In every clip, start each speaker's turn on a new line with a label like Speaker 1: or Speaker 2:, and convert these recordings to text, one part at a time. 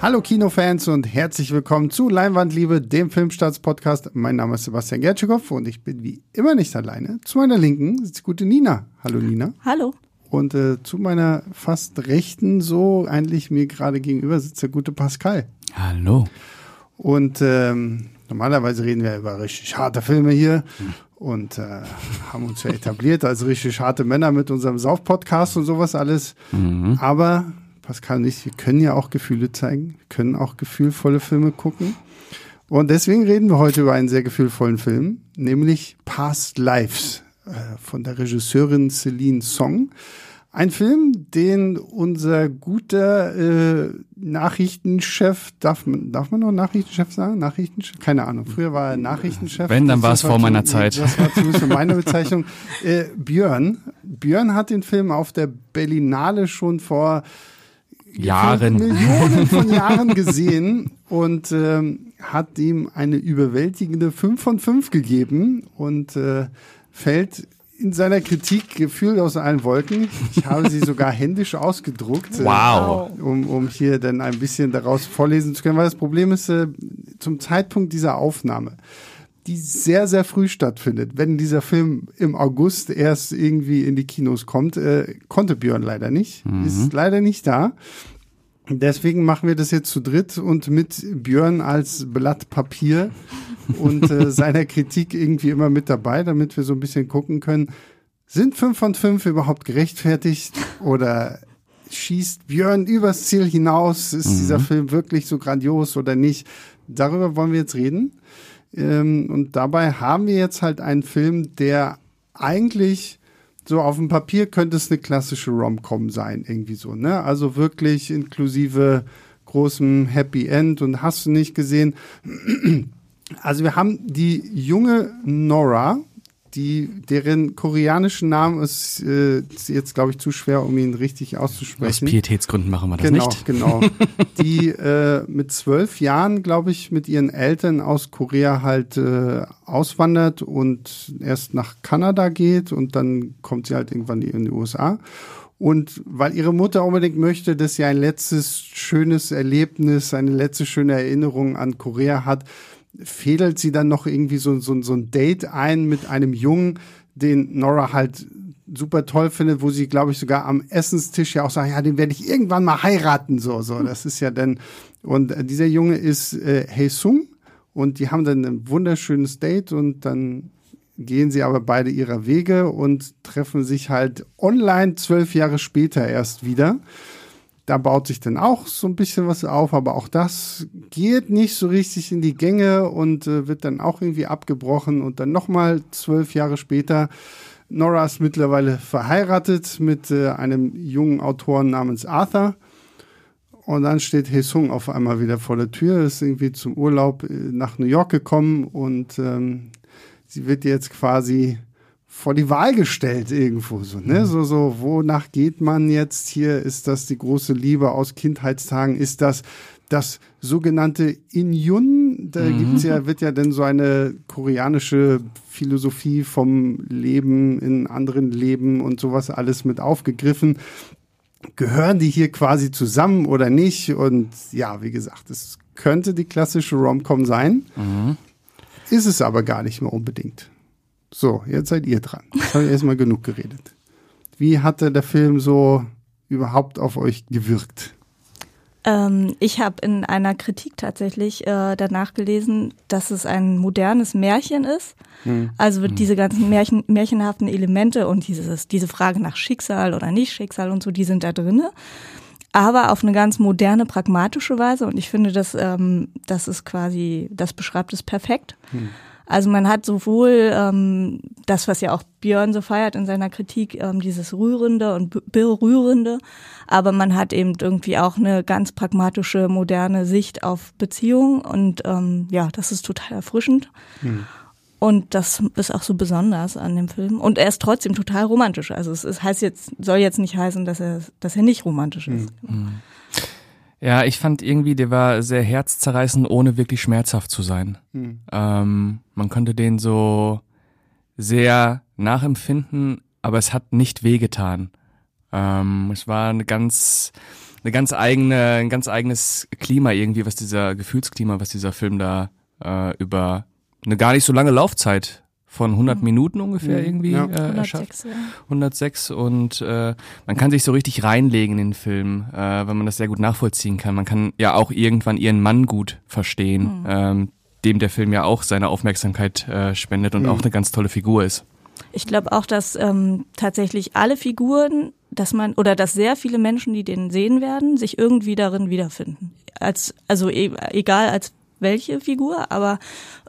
Speaker 1: Hallo Kinofans und herzlich willkommen zu Leinwandliebe, dem Filmstarts-Podcast. Mein Name ist Sebastian Gertschikow und ich bin wie immer nicht alleine. Zu meiner Linken sitzt die gute Nina. Hallo Nina.
Speaker 2: Hallo.
Speaker 1: Und äh, zu meiner fast rechten, so eigentlich mir gerade gegenüber sitzt der gute Pascal.
Speaker 3: Hallo.
Speaker 1: Und ähm, normalerweise reden wir über richtig harte Filme hier und äh, haben uns ja etabliert als richtig harte Männer mit unserem Sauf-Podcast und sowas alles.
Speaker 3: Mhm.
Speaker 1: Aber Pascal und ich, wir können ja auch Gefühle zeigen, wir können auch gefühlvolle Filme gucken. Und deswegen reden wir heute über einen sehr gefühlvollen Film, nämlich Past Lives äh, von der Regisseurin Celine Song. Ein Film, den unser guter äh, Nachrichtenchef, darf man, darf man noch Nachrichtenchef sagen? Nachrichtenchef? Keine Ahnung. Früher war er Nachrichtenchef.
Speaker 3: Wenn, dann war es vor meiner Zeit.
Speaker 1: Das war zumindest meine Bezeichnung. Äh, Björn. Björn hat den Film auf der Berlinale schon vor
Speaker 3: Jahren.
Speaker 1: Millionen von Jahren gesehen und ähm, hat ihm eine überwältigende 5 von 5 gegeben und äh, fällt in seiner Kritik gefühlt aus allen Wolken. Ich habe sie sogar händisch ausgedruckt. äh,
Speaker 3: Wow.
Speaker 1: um, um hier dann ein bisschen daraus vorlesen zu können, weil das Problem ist, äh, zum Zeitpunkt dieser Aufnahme, die sehr, sehr früh stattfindet, wenn dieser Film im August erst irgendwie in die Kinos kommt, äh, konnte Björn leider nicht, ist leider nicht da. Deswegen machen wir das jetzt zu dritt und mit Björn als Blatt Papier und äh, seiner Kritik irgendwie immer mit dabei, damit wir so ein bisschen gucken können, sind fünf von fünf überhaupt gerechtfertigt oder schießt Björn übers Ziel hinaus? Ist dieser Film wirklich so grandios oder nicht? Darüber wollen wir jetzt reden. Ähm, und dabei haben wir jetzt halt einen Film, der eigentlich so auf dem Papier könnte es eine klassische Rom-Com sein, irgendwie so, ne? Also wirklich inklusive großem Happy End und hast du nicht gesehen. Also wir haben die junge Nora, die deren koreanischen Namen ist, äh, ist jetzt glaube ich zu schwer, um ihn richtig
Speaker 3: Aus
Speaker 1: auszusprechen.
Speaker 3: Pietätsgründen machen wir das
Speaker 1: Genau,
Speaker 3: nicht.
Speaker 1: genau. Die äh, mit zwölf Jahren, glaube ich, mit ihren Eltern aus Korea halt äh, auswandert und erst nach Kanada geht und dann kommt sie halt irgendwann in die USA. Und weil ihre Mutter unbedingt möchte, dass sie ein letztes schönes Erlebnis, eine letzte schöne Erinnerung an Korea hat, fädelt sie dann noch irgendwie so, so, so ein Date ein mit einem Jungen, den Nora halt super toll findet, wo sie, glaube ich, sogar am Essenstisch ja auch sagt, ja, den werde ich irgendwann mal heiraten, so, so. Das ist ja dann, und äh, dieser Junge ist äh, Haesung und die haben dann ein wunderschönes Date und dann gehen sie aber beide ihrer Wege und treffen sich halt online zwölf Jahre später erst wieder. Da baut sich dann auch so ein bisschen was auf, aber auch das geht nicht so richtig in die Gänge und äh, wird dann auch irgendwie abgebrochen und dann nochmal zwölf Jahre später. Nora ist mittlerweile verheiratet mit äh, einem jungen Autoren namens Arthur. Und dann steht Hesung auf einmal wieder vor der Tür, ist irgendwie zum Urlaub äh, nach New York gekommen und ähm, sie wird jetzt quasi vor die Wahl gestellt irgendwo so, ne? So, so, wonach geht man jetzt hier? Ist das die große Liebe aus Kindheitstagen? Ist das das sogenannte Inyun? Da gibt's ja, wird ja dann so eine koreanische Philosophie vom Leben in anderen Leben und sowas alles mit aufgegriffen. Gehören die hier quasi zusammen oder nicht? Und ja, wie gesagt, es könnte die klassische Rom-Com sein. Ist es aber gar nicht mehr unbedingt. So, jetzt seid ihr dran. Jetzt habe ich erstmal genug geredet. Wie hatte der Film so überhaupt auf euch gewirkt?
Speaker 2: Ähm, ich habe in einer Kritik tatsächlich äh, danach gelesen, dass es ein modernes Märchen ist. Also wird diese ganzen Märchen, märchenhaften Elemente und dieses, diese Frage nach Schicksal oder nicht Schicksal und so, die sind da drinne. Aber auf eine ganz moderne, pragmatische Weise. Und ich finde, das, ähm, das ist quasi, das beschreibt es perfekt. Also man hat sowohl ähm, das, was ja auch Björn so feiert in seiner Kritik, ähm, dieses Rührende und Be- Berührende, aber man hat eben irgendwie auch eine ganz pragmatische, moderne Sicht auf Beziehungen und ähm, ja, das ist total erfrischend. Und das ist auch so besonders an dem Film. Und er ist trotzdem total romantisch. Also es ist, heißt jetzt, soll jetzt nicht heißen, dass er, dass er nicht romantisch ist.
Speaker 3: Ja, ich fand irgendwie, der war sehr herzzerreißend, ohne wirklich schmerzhaft zu sein. Ähm, man konnte den so sehr nachempfinden, aber es hat nicht wehgetan. Ähm, es war eine ganz, eine eine ganz eigene, ein ganz eigenes Klima irgendwie, was dieser Gefühlsklima, was dieser Film da äh, über eine gar nicht so lange Laufzeit von 100 mhm. Minuten ungefähr mhm. irgendwie ja. äh, 106, ja. 106 und äh, man kann sich so richtig reinlegen in den Film, äh, wenn man das sehr gut nachvollziehen kann. Man kann ja auch irgendwann ihren Mann gut verstehen, mhm. ähm, dem der Film ja auch seine Aufmerksamkeit äh, spendet und mhm. auch eine ganz tolle Figur ist.
Speaker 2: Ich glaube auch, dass ähm, tatsächlich alle Figuren, dass man oder dass sehr viele Menschen, die den sehen werden, sich irgendwie darin wiederfinden. Als also e egal als welche Figur, aber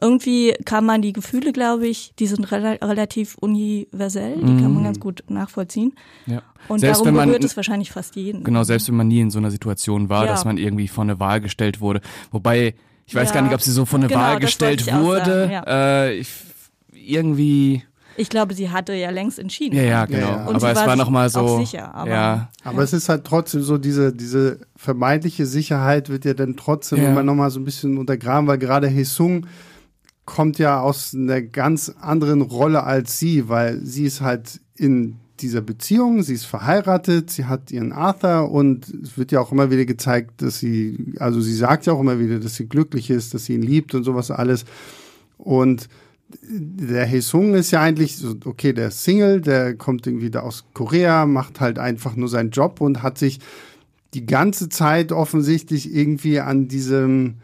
Speaker 2: irgendwie kann man die Gefühle, glaube ich, die sind re relativ universell, die mm. kann man mhm. ganz gut nachvollziehen. Ja. Und selbst darum berührt es wahrscheinlich fast jeden.
Speaker 3: Genau, selbst wenn man nie in so einer Situation war, ja. dass man irgendwie vor eine Wahl gestellt wurde. Wobei, ich weiß ja. gar nicht, ob sie so vor eine genau, Wahl gestellt wurde. Ja. Äh, ich, irgendwie
Speaker 2: ich glaube, sie hatte ja längst entschieden.
Speaker 3: Ja, ja, genau. Ja, ja. aber es war, war noch mal so.
Speaker 2: Sicher, aber,
Speaker 3: ja.
Speaker 1: aber es ist halt trotzdem so diese diese vermeintliche Sicherheit wird ja dann trotzdem ja. immer noch mal so ein bisschen untergraben, weil gerade Hesung kommt ja aus einer ganz anderen Rolle als sie, weil sie ist halt in dieser Beziehung, sie ist verheiratet, sie hat ihren Arthur und es wird ja auch immer wieder gezeigt, dass sie, also sie sagt ja auch immer wieder, dass sie glücklich ist, dass sie ihn liebt und sowas alles. Und der Hesung ist ja eigentlich so, okay, der Single, der kommt irgendwie da aus Korea, macht halt einfach nur seinen Job und hat sich die ganze Zeit offensichtlich irgendwie an diesem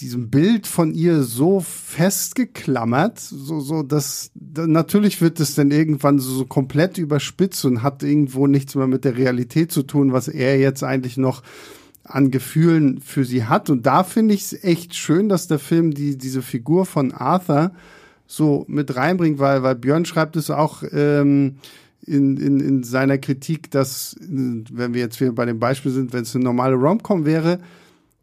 Speaker 1: diesem Bild von ihr so festgeklammert, so, so, dass, natürlich wird es dann irgendwann so, so komplett überspitzt und hat irgendwo nichts mehr mit der Realität zu tun, was er jetzt eigentlich noch an Gefühlen für sie hat. Und da finde ich es echt schön, dass der Film die, diese Figur von Arthur so mit reinbringt, weil, weil Björn schreibt es auch ähm, in, in, in seiner Kritik, dass, wenn wir jetzt wieder bei dem Beispiel sind, wenn es eine normale Romcom wäre,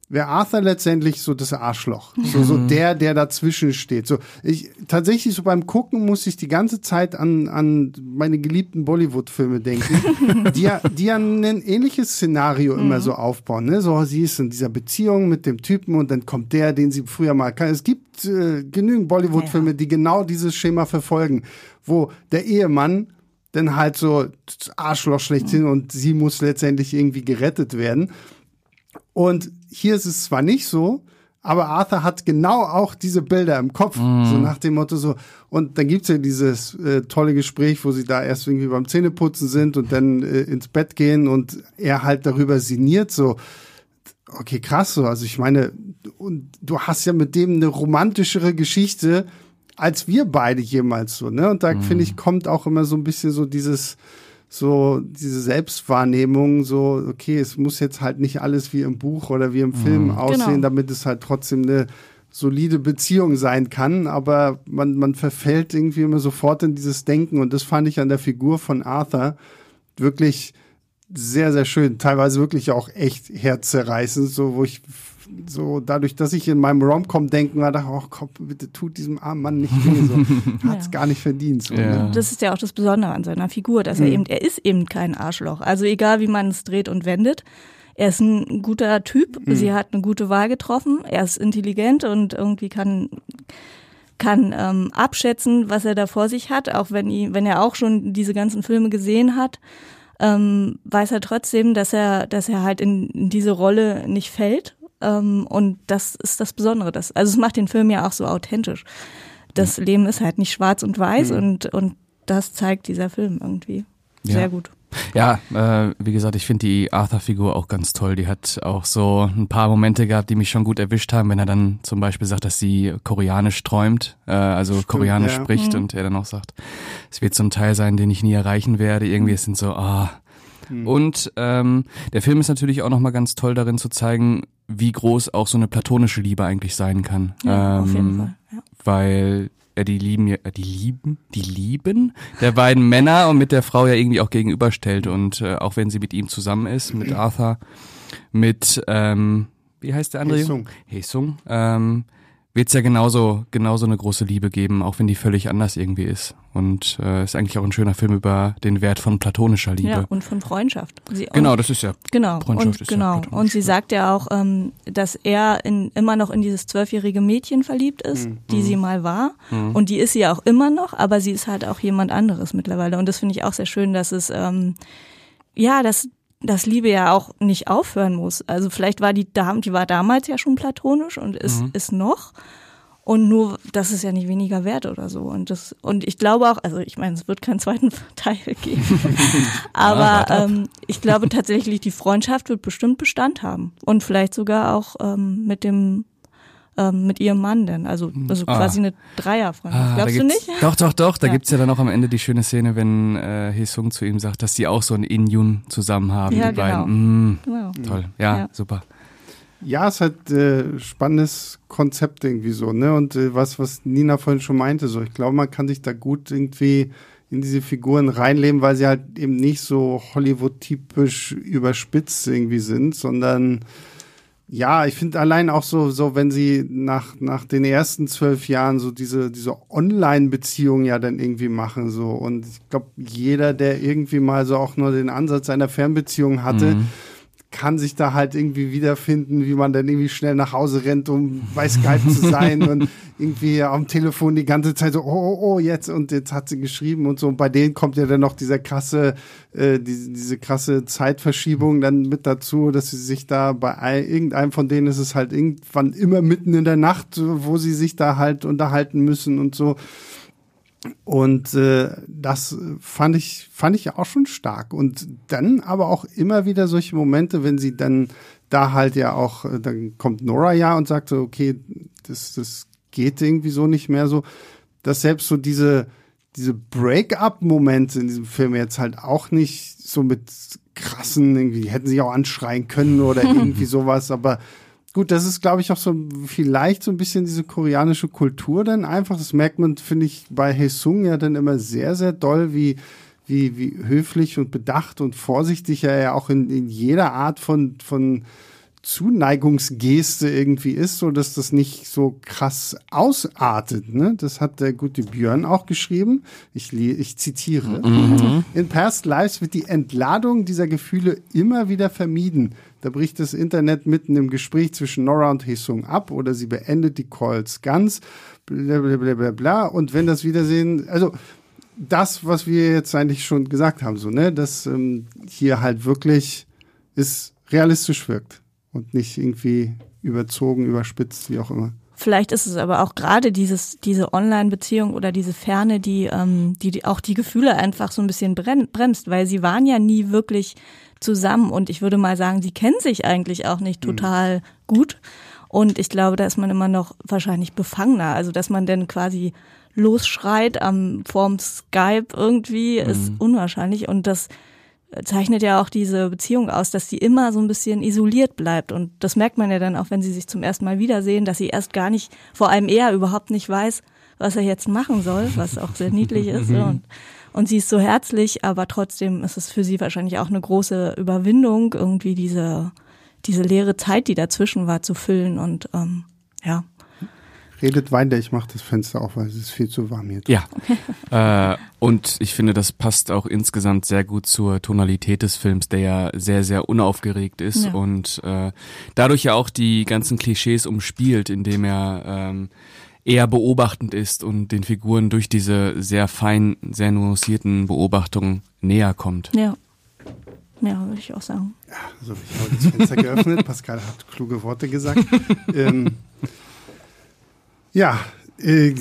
Speaker 1: wäre Arthur letztendlich so das Arschloch. So, so mhm. der, der dazwischen steht. So, ich, tatsächlich so beim Gucken muss ich die ganze Zeit an, an meine geliebten Bollywood-Filme denken, die ja, die ja ein ähnliches Szenario mhm. immer so aufbauen, ne? So, sie ist in dieser Beziehung mit dem Typen und dann kommt der, den sie früher mal kann. Es gibt äh, genügend Bollywood-Filme, die genau dieses Schema verfolgen, wo der Ehemann dann halt so Arschloch schlechthin mhm. und sie muss letztendlich irgendwie gerettet werden. Und hier ist es zwar nicht so, aber Arthur hat genau auch diese Bilder im Kopf, mm. so nach dem Motto so. Und dann gibt's ja dieses äh, tolle Gespräch, wo sie da erst irgendwie beim Zähneputzen sind und dann äh, ins Bett gehen und er halt darüber sinniert, so. Okay, krass so. Also ich meine, und du hast ja mit dem eine romantischere Geschichte als wir beide jemals so, ne? Und da mm. finde ich kommt auch immer so ein bisschen so dieses so diese Selbstwahrnehmung, so, okay, es muss jetzt halt nicht alles wie im Buch oder wie im Film mhm. aussehen, genau. damit es halt trotzdem eine solide Beziehung sein kann, aber man, man verfällt irgendwie immer sofort in dieses Denken und das fand ich an der Figur von Arthur wirklich sehr, sehr schön, teilweise wirklich auch echt herzzerreißend, so wo ich so dadurch, dass ich in meinem Romcom denken war, dachte, oh komm, bitte tut diesem armen Mann nicht weh, so hat's ja. gar nicht verdient. So,
Speaker 2: ja. ne? Das ist ja auch das Besondere an seiner Figur, dass mhm. er eben, er ist eben kein Arschloch. Also egal, wie man es dreht und wendet, er ist ein guter Typ, mhm. sie hat eine gute Wahl getroffen, er ist intelligent und irgendwie kann kann ähm, abschätzen, was er da vor sich hat, auch wenn, ihn, wenn er auch schon diese ganzen Filme gesehen hat, ähm, weiß er trotzdem, dass er, dass er halt in, in diese Rolle nicht fällt ähm, und das ist das Besondere. Das, also es macht den Film ja auch so authentisch. Das mhm. Leben ist halt nicht schwarz und weiß mhm. und, und das zeigt dieser Film irgendwie. Sehr ja. gut.
Speaker 3: Ja, äh, wie gesagt, ich finde die Arthur-Figur auch ganz toll. Die hat auch so ein paar Momente gehabt, die mich schon gut erwischt haben, wenn er dann zum Beispiel sagt, dass sie koreanisch träumt, äh, also Stimmt, koreanisch ja. spricht mhm. und er dann auch sagt, es wird so ein Teil sein, den ich nie erreichen werde. Irgendwie es sind so, ah. Mhm. Und ähm, der Film ist natürlich auch nochmal ganz toll darin zu zeigen, wie groß auch so eine platonische Liebe eigentlich sein kann.
Speaker 2: Ja, ähm, auf jeden Fall. Ja.
Speaker 3: Weil er die lieben ja, die lieben, die lieben der beiden Männer und mit der Frau ja irgendwie auch gegenüberstellt und äh, auch wenn sie mit ihm zusammen ist, mit Arthur, mit ähm, wie heißt der andere? Hesung. Hesung. Ähm, wird es ja genauso, genauso eine große Liebe geben, auch wenn die völlig anders irgendwie ist. Und äh, ist eigentlich auch ein schöner Film über den Wert von platonischer Liebe. Ja,
Speaker 2: und von Freundschaft.
Speaker 3: Sie, genau, das ist ja.
Speaker 2: Genau, Freundschaft und, ist genau. Ja und sie sagt ja auch, ähm, dass er in, immer noch in dieses zwölfjährige Mädchen verliebt ist, mhm. die sie mal war. Mhm. Und die ist sie ja auch immer noch, aber sie ist halt auch jemand anderes mittlerweile. Und das finde ich auch sehr schön, dass es, ähm, ja, dass dass Liebe ja auch nicht aufhören muss. Also vielleicht war die, die war damals ja schon platonisch und ist, mhm. ist noch. Und nur, das ist ja nicht weniger wert oder so. Und das, und ich glaube auch, also ich meine, es wird keinen zweiten Teil geben. Aber ja, ähm, ich glaube tatsächlich, die Freundschaft wird bestimmt Bestand haben. Und vielleicht sogar auch ähm, mit dem ähm, mit ihrem Mann denn. Also, hm. also ah. quasi eine Dreierfreundschaft. Ah, Glaubst du nicht?
Speaker 3: Doch, doch, doch. Da ja. gibt's ja dann auch am Ende die schöne Szene, wenn äh, Hesung zu ihm sagt, dass sie auch so ein In-Yun zusammen haben, ja, die genau. beiden. Mm, genau. Toll. Ja, ja, super.
Speaker 1: Ja, es ist halt äh, spannendes Konzept irgendwie so, ne? Und äh, was, was Nina vorhin schon meinte, so, ich glaube, man kann sich da gut irgendwie in diese Figuren reinleben, weil sie halt eben nicht so Hollywood-typisch überspitzt irgendwie sind, sondern ja, ich finde allein auch so, so wenn sie nach, nach den ersten zwölf Jahren so diese, diese Online-Beziehung ja dann irgendwie machen, so. Und ich glaube, jeder, der irgendwie mal so auch nur den Ansatz einer Fernbeziehung hatte, mhm kann sich da halt irgendwie wiederfinden, wie man dann irgendwie schnell nach Hause rennt, um bei Skype zu sein und irgendwie am Telefon die ganze Zeit so, oh, oh, oh, jetzt und jetzt hat sie geschrieben und so. Und bei denen kommt ja dann noch dieser krasse, äh, diese, diese krasse Zeitverschiebung dann mit dazu, dass sie sich da bei irgendeinem von denen ist es halt irgendwann immer mitten in der Nacht, wo sie sich da halt unterhalten müssen und so. Und äh, das fand ich, fand ich auch schon stark. Und dann aber auch immer wieder solche Momente, wenn sie dann da halt ja auch, äh, dann kommt Nora ja und sagt so, okay, das, das geht irgendwie so nicht mehr so, dass selbst so diese, diese Break-up-Momente in diesem Film jetzt halt auch nicht so mit krassen, irgendwie hätten sie auch anschreien können oder irgendwie sowas, aber Gut, das ist, glaube ich, auch so vielleicht so ein bisschen diese koreanische Kultur dann einfach. Das merkt man, finde ich, bei Haesung ja dann immer sehr, sehr doll, wie, wie, wie höflich und bedacht und vorsichtig er ja auch in, in jeder Art von, von Zuneigungsgeste irgendwie ist, so dass das nicht so krass ausartet. Ne? Das hat der gute Björn auch geschrieben. Ich, ich zitiere. Mhm. In Past Lives wird die Entladung dieser Gefühle immer wieder vermieden. Da bricht das Internet mitten im Gespräch zwischen Nora und Hesung ab oder sie beendet die Calls ganz. Blablabla. Bla, Und wenn das Wiedersehen, also das, was wir jetzt eigentlich schon gesagt haben, so, ne, dass ähm, hier halt wirklich es realistisch wirkt und nicht irgendwie überzogen, überspitzt, wie auch immer.
Speaker 2: Vielleicht ist es aber auch gerade dieses, diese Online-Beziehung oder diese Ferne, die, ähm, die auch die Gefühle einfach so ein bisschen bremst, weil sie waren ja nie wirklich zusammen und ich würde mal sagen, sie kennen sich eigentlich auch nicht mhm. total mhm. gut. Und ich glaube, da ist man immer noch wahrscheinlich befangener. Also, dass man denn quasi losschreit am vorm Skype irgendwie, mhm. ist unwahrscheinlich. Und das zeichnet ja auch diese Beziehung aus, dass sie immer so ein bisschen isoliert bleibt. Und das merkt man ja dann auch, wenn sie sich zum ersten Mal wiedersehen, dass sie erst gar nicht, vor allem er überhaupt nicht weiß, was er jetzt machen soll, was auch sehr niedlich ist. Und und sie ist so herzlich, aber trotzdem ist es für sie wahrscheinlich auch eine große Überwindung, irgendwie diese, diese leere Zeit, die dazwischen war, zu füllen. Und ähm, ja.
Speaker 1: Redet weiter, ich mache das Fenster auf, weil es ist viel zu warm hier.
Speaker 3: Ja. äh, und ich finde, das passt auch insgesamt sehr gut zur Tonalität des Films, der ja sehr, sehr unaufgeregt ist ja. und äh, dadurch ja auch die ganzen Klischees umspielt, indem er ähm, eher beobachtend ist und den Figuren durch diese sehr fein, sehr nuancierten Beobachtungen näher kommt.
Speaker 2: Ja. Ja, würde ich auch sagen.
Speaker 1: Ja, also ich habe das Fenster geöffnet. Pascal hat kluge Worte gesagt. ähm, ja, äh,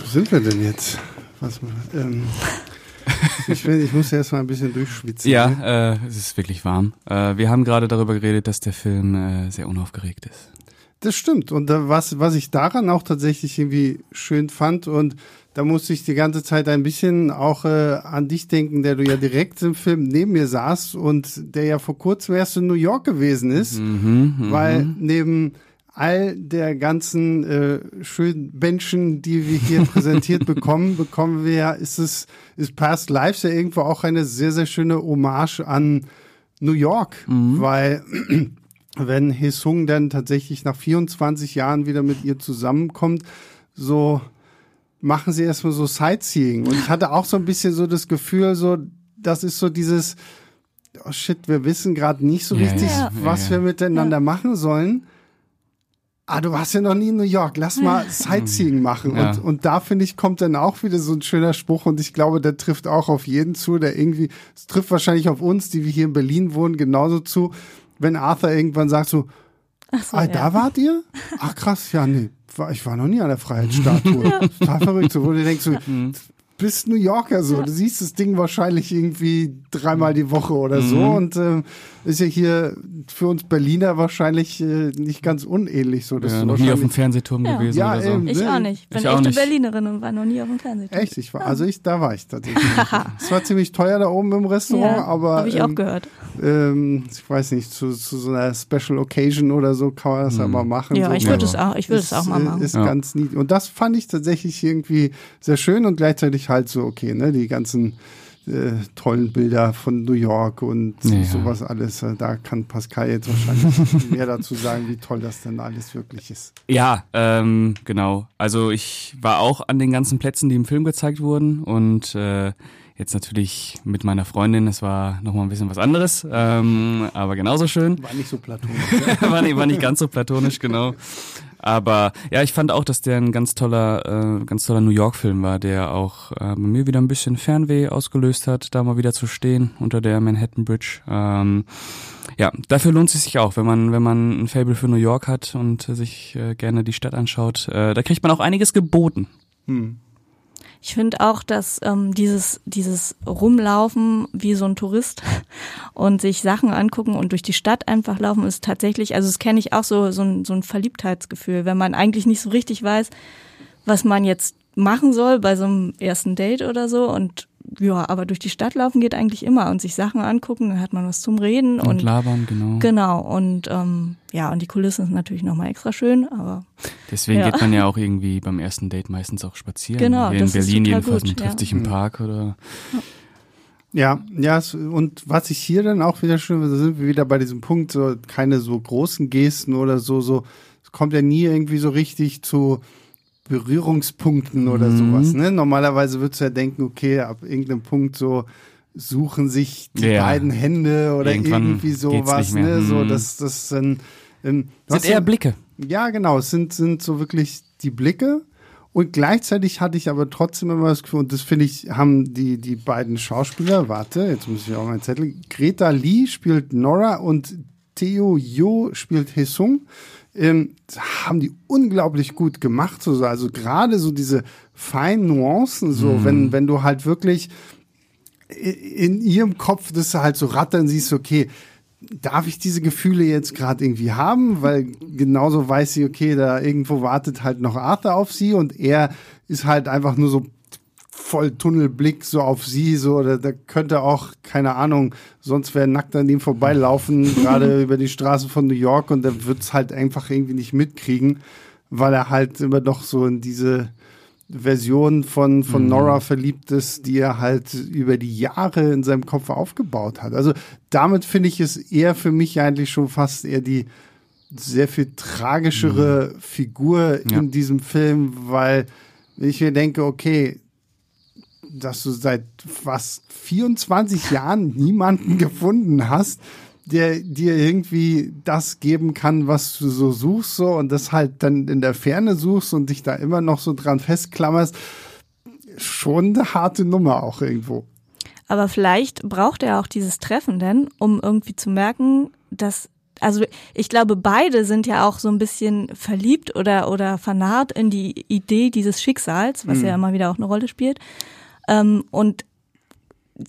Speaker 1: wo sind wir denn jetzt? Was, ähm, ich, will, ich muss erst mal ein bisschen durchschwitzen.
Speaker 3: Ja, ne? äh, es ist wirklich warm. Äh, wir haben gerade darüber geredet, dass der Film äh, sehr unaufgeregt ist.
Speaker 1: Das stimmt. Und was, was ich daran auch tatsächlich irgendwie schön fand und da musste ich die ganze Zeit ein bisschen auch äh, an dich denken, der du ja direkt im Film neben mir saßt und der ja vor kurzem erst in New York gewesen ist, mhm, mhm. weil neben all der ganzen äh, schönen Menschen, die wir hier präsentiert bekommen, bekommen wir ja, ist es, ist Past Lives ja irgendwo auch eine sehr, sehr schöne Hommage an New York, mhm. weil wenn Hesung dann tatsächlich nach 24 Jahren wieder mit ihr zusammenkommt, so machen sie erstmal so Sightseeing. Und ich hatte auch so ein bisschen so das Gefühl, so, das ist so dieses, oh shit, wir wissen gerade nicht so richtig, ja, was ja. wir miteinander machen sollen. Ah, du warst ja noch nie in New York, lass mal Sightseeing machen. Ja. Und, und da finde ich, kommt dann auch wieder so ein schöner Spruch und ich glaube, der trifft auch auf jeden zu, der irgendwie, es trifft wahrscheinlich auf uns, die wir hier in Berlin wohnen, genauso zu, wenn Arthur irgendwann sagt so, so, ah, ja. da wart ihr? Ach krass, ja, nee, ich war noch nie an der Freiheitsstatue. ja. Total verrückt, so, wo du denkst so, mhm bist New Yorker so. Ja. Du siehst das Ding wahrscheinlich irgendwie dreimal die Woche oder so. Mhm. Und äh, ist ja hier für uns Berliner wahrscheinlich äh, nicht ganz unähnlich so.
Speaker 3: Dass ja, noch nie auf dem Fernsehturm
Speaker 2: ja.
Speaker 3: gewesen
Speaker 2: ja, oder so. Eben, ich ne? auch nicht. Bin ich echte Berlinerin und war noch nie auf dem Fernsehturm.
Speaker 1: Echt? Ich war, also ich, da war ich tatsächlich. es war ziemlich teuer da oben im Restaurant, aber.
Speaker 2: Habe ich
Speaker 1: ähm,
Speaker 2: auch gehört.
Speaker 1: Ähm, ich weiß nicht, zu, zu, so einer Special Occasion oder so kann man das mhm. ja mal machen.
Speaker 2: Ja,
Speaker 1: so.
Speaker 2: ich würde es auch, ich würde es auch mal machen.
Speaker 1: Ist ganz niedlich. Und das fand ich tatsächlich irgendwie sehr schön und gleichzeitig halt so, okay, ne, die ganzen äh, tollen Bilder von New York und ja. sowas alles. Äh, da kann Pascal jetzt wahrscheinlich mehr dazu sagen, wie toll das denn alles wirklich ist.
Speaker 3: Ja, ähm, genau. Also ich war auch an den ganzen Plätzen, die im Film gezeigt wurden und äh, Jetzt natürlich mit meiner Freundin, das war nochmal ein bisschen was anderes, ähm, aber genauso schön.
Speaker 1: War nicht so platonisch.
Speaker 3: war, nicht, war nicht ganz so platonisch, genau. Aber ja, ich fand auch, dass der ein ganz toller, äh, ganz toller New York-Film war, der auch äh, bei mir wieder ein bisschen Fernweh ausgelöst hat, da mal wieder zu stehen unter der Manhattan Bridge. Ähm, ja, dafür lohnt es sich auch, wenn man, wenn man ein Fable für New York hat und sich äh, gerne die Stadt anschaut. Äh, da kriegt man auch einiges geboten. Hm.
Speaker 2: Ich finde auch, dass ähm, dieses, dieses Rumlaufen wie so ein Tourist und sich Sachen angucken und durch die Stadt einfach laufen ist tatsächlich, also das kenne ich auch so, so ein, so ein Verliebtheitsgefühl, wenn man eigentlich nicht so richtig weiß, was man jetzt machen soll bei so einem ersten Date oder so und ja, aber durch die Stadt laufen geht eigentlich immer und sich Sachen angucken, dann hat man was zum Reden und,
Speaker 3: und labern, genau.
Speaker 2: Genau und ähm, ja und die Kulissen sind natürlich nochmal extra schön, aber
Speaker 3: deswegen ja. geht man ja auch irgendwie beim ersten Date meistens auch spazieren. Genau, Hier in Berlin jedenfalls gut, man trifft ja. sich im Park oder
Speaker 1: ja, ja, und was ich hier dann auch wieder schön, da sind wir wieder bei diesem Punkt, so keine so großen Gesten oder so, so, es kommt ja nie irgendwie so richtig zu, Berührungspunkten oder mhm. sowas. Ne? Normalerweise würdest du ja denken, okay, ab irgendeinem Punkt so suchen sich die ja. beiden Hände oder Irgendwann irgendwie sowas. Ne? So, mhm. das, das sind,
Speaker 3: ähm, sind eher Blicke.
Speaker 1: Ja, genau. Es sind, sind so wirklich die Blicke. Und gleichzeitig hatte ich aber trotzdem immer das Gefühl, und das finde ich, haben die, die beiden Schauspieler, warte, jetzt muss ich auch meinen Zettel, Greta Lee spielt Nora und Theo Yo spielt Hesung ähm, haben die unglaublich gut gemacht. So, also gerade so diese feinen Nuancen, so mhm. wenn, wenn du halt wirklich in ihrem Kopf das halt so rattern siehst, okay, darf ich diese Gefühle jetzt gerade irgendwie haben? Weil genauso weiß sie, okay, da irgendwo wartet halt noch Arthur auf sie und er ist halt einfach nur so voll Tunnelblick so auf sie, so, da, da könnte auch, keine Ahnung, sonst wäre nackt an ihm vorbeilaufen, gerade über die Straßen von New York und der wird es halt einfach irgendwie nicht mitkriegen, weil er halt immer doch so in diese Version von, von mhm. Nora verliebt ist, die er halt über die Jahre in seinem Kopf aufgebaut hat. Also damit finde ich es eher für mich eigentlich schon fast eher die sehr viel tragischere mhm. Figur ja. in diesem Film, weil ich mir denke, okay, dass du seit fast 24 Jahren niemanden gefunden hast, der dir irgendwie das geben kann, was du so suchst, so und das halt dann in der Ferne suchst und dich da immer noch so dran festklammerst, schon eine harte Nummer auch irgendwo.
Speaker 2: Aber vielleicht braucht er auch dieses Treffen denn, um irgendwie zu merken, dass also ich glaube, beide sind ja auch so ein bisschen verliebt oder oder vernarrt in die Idee dieses Schicksals, was mhm. ja immer wieder auch eine Rolle spielt. Ähm, und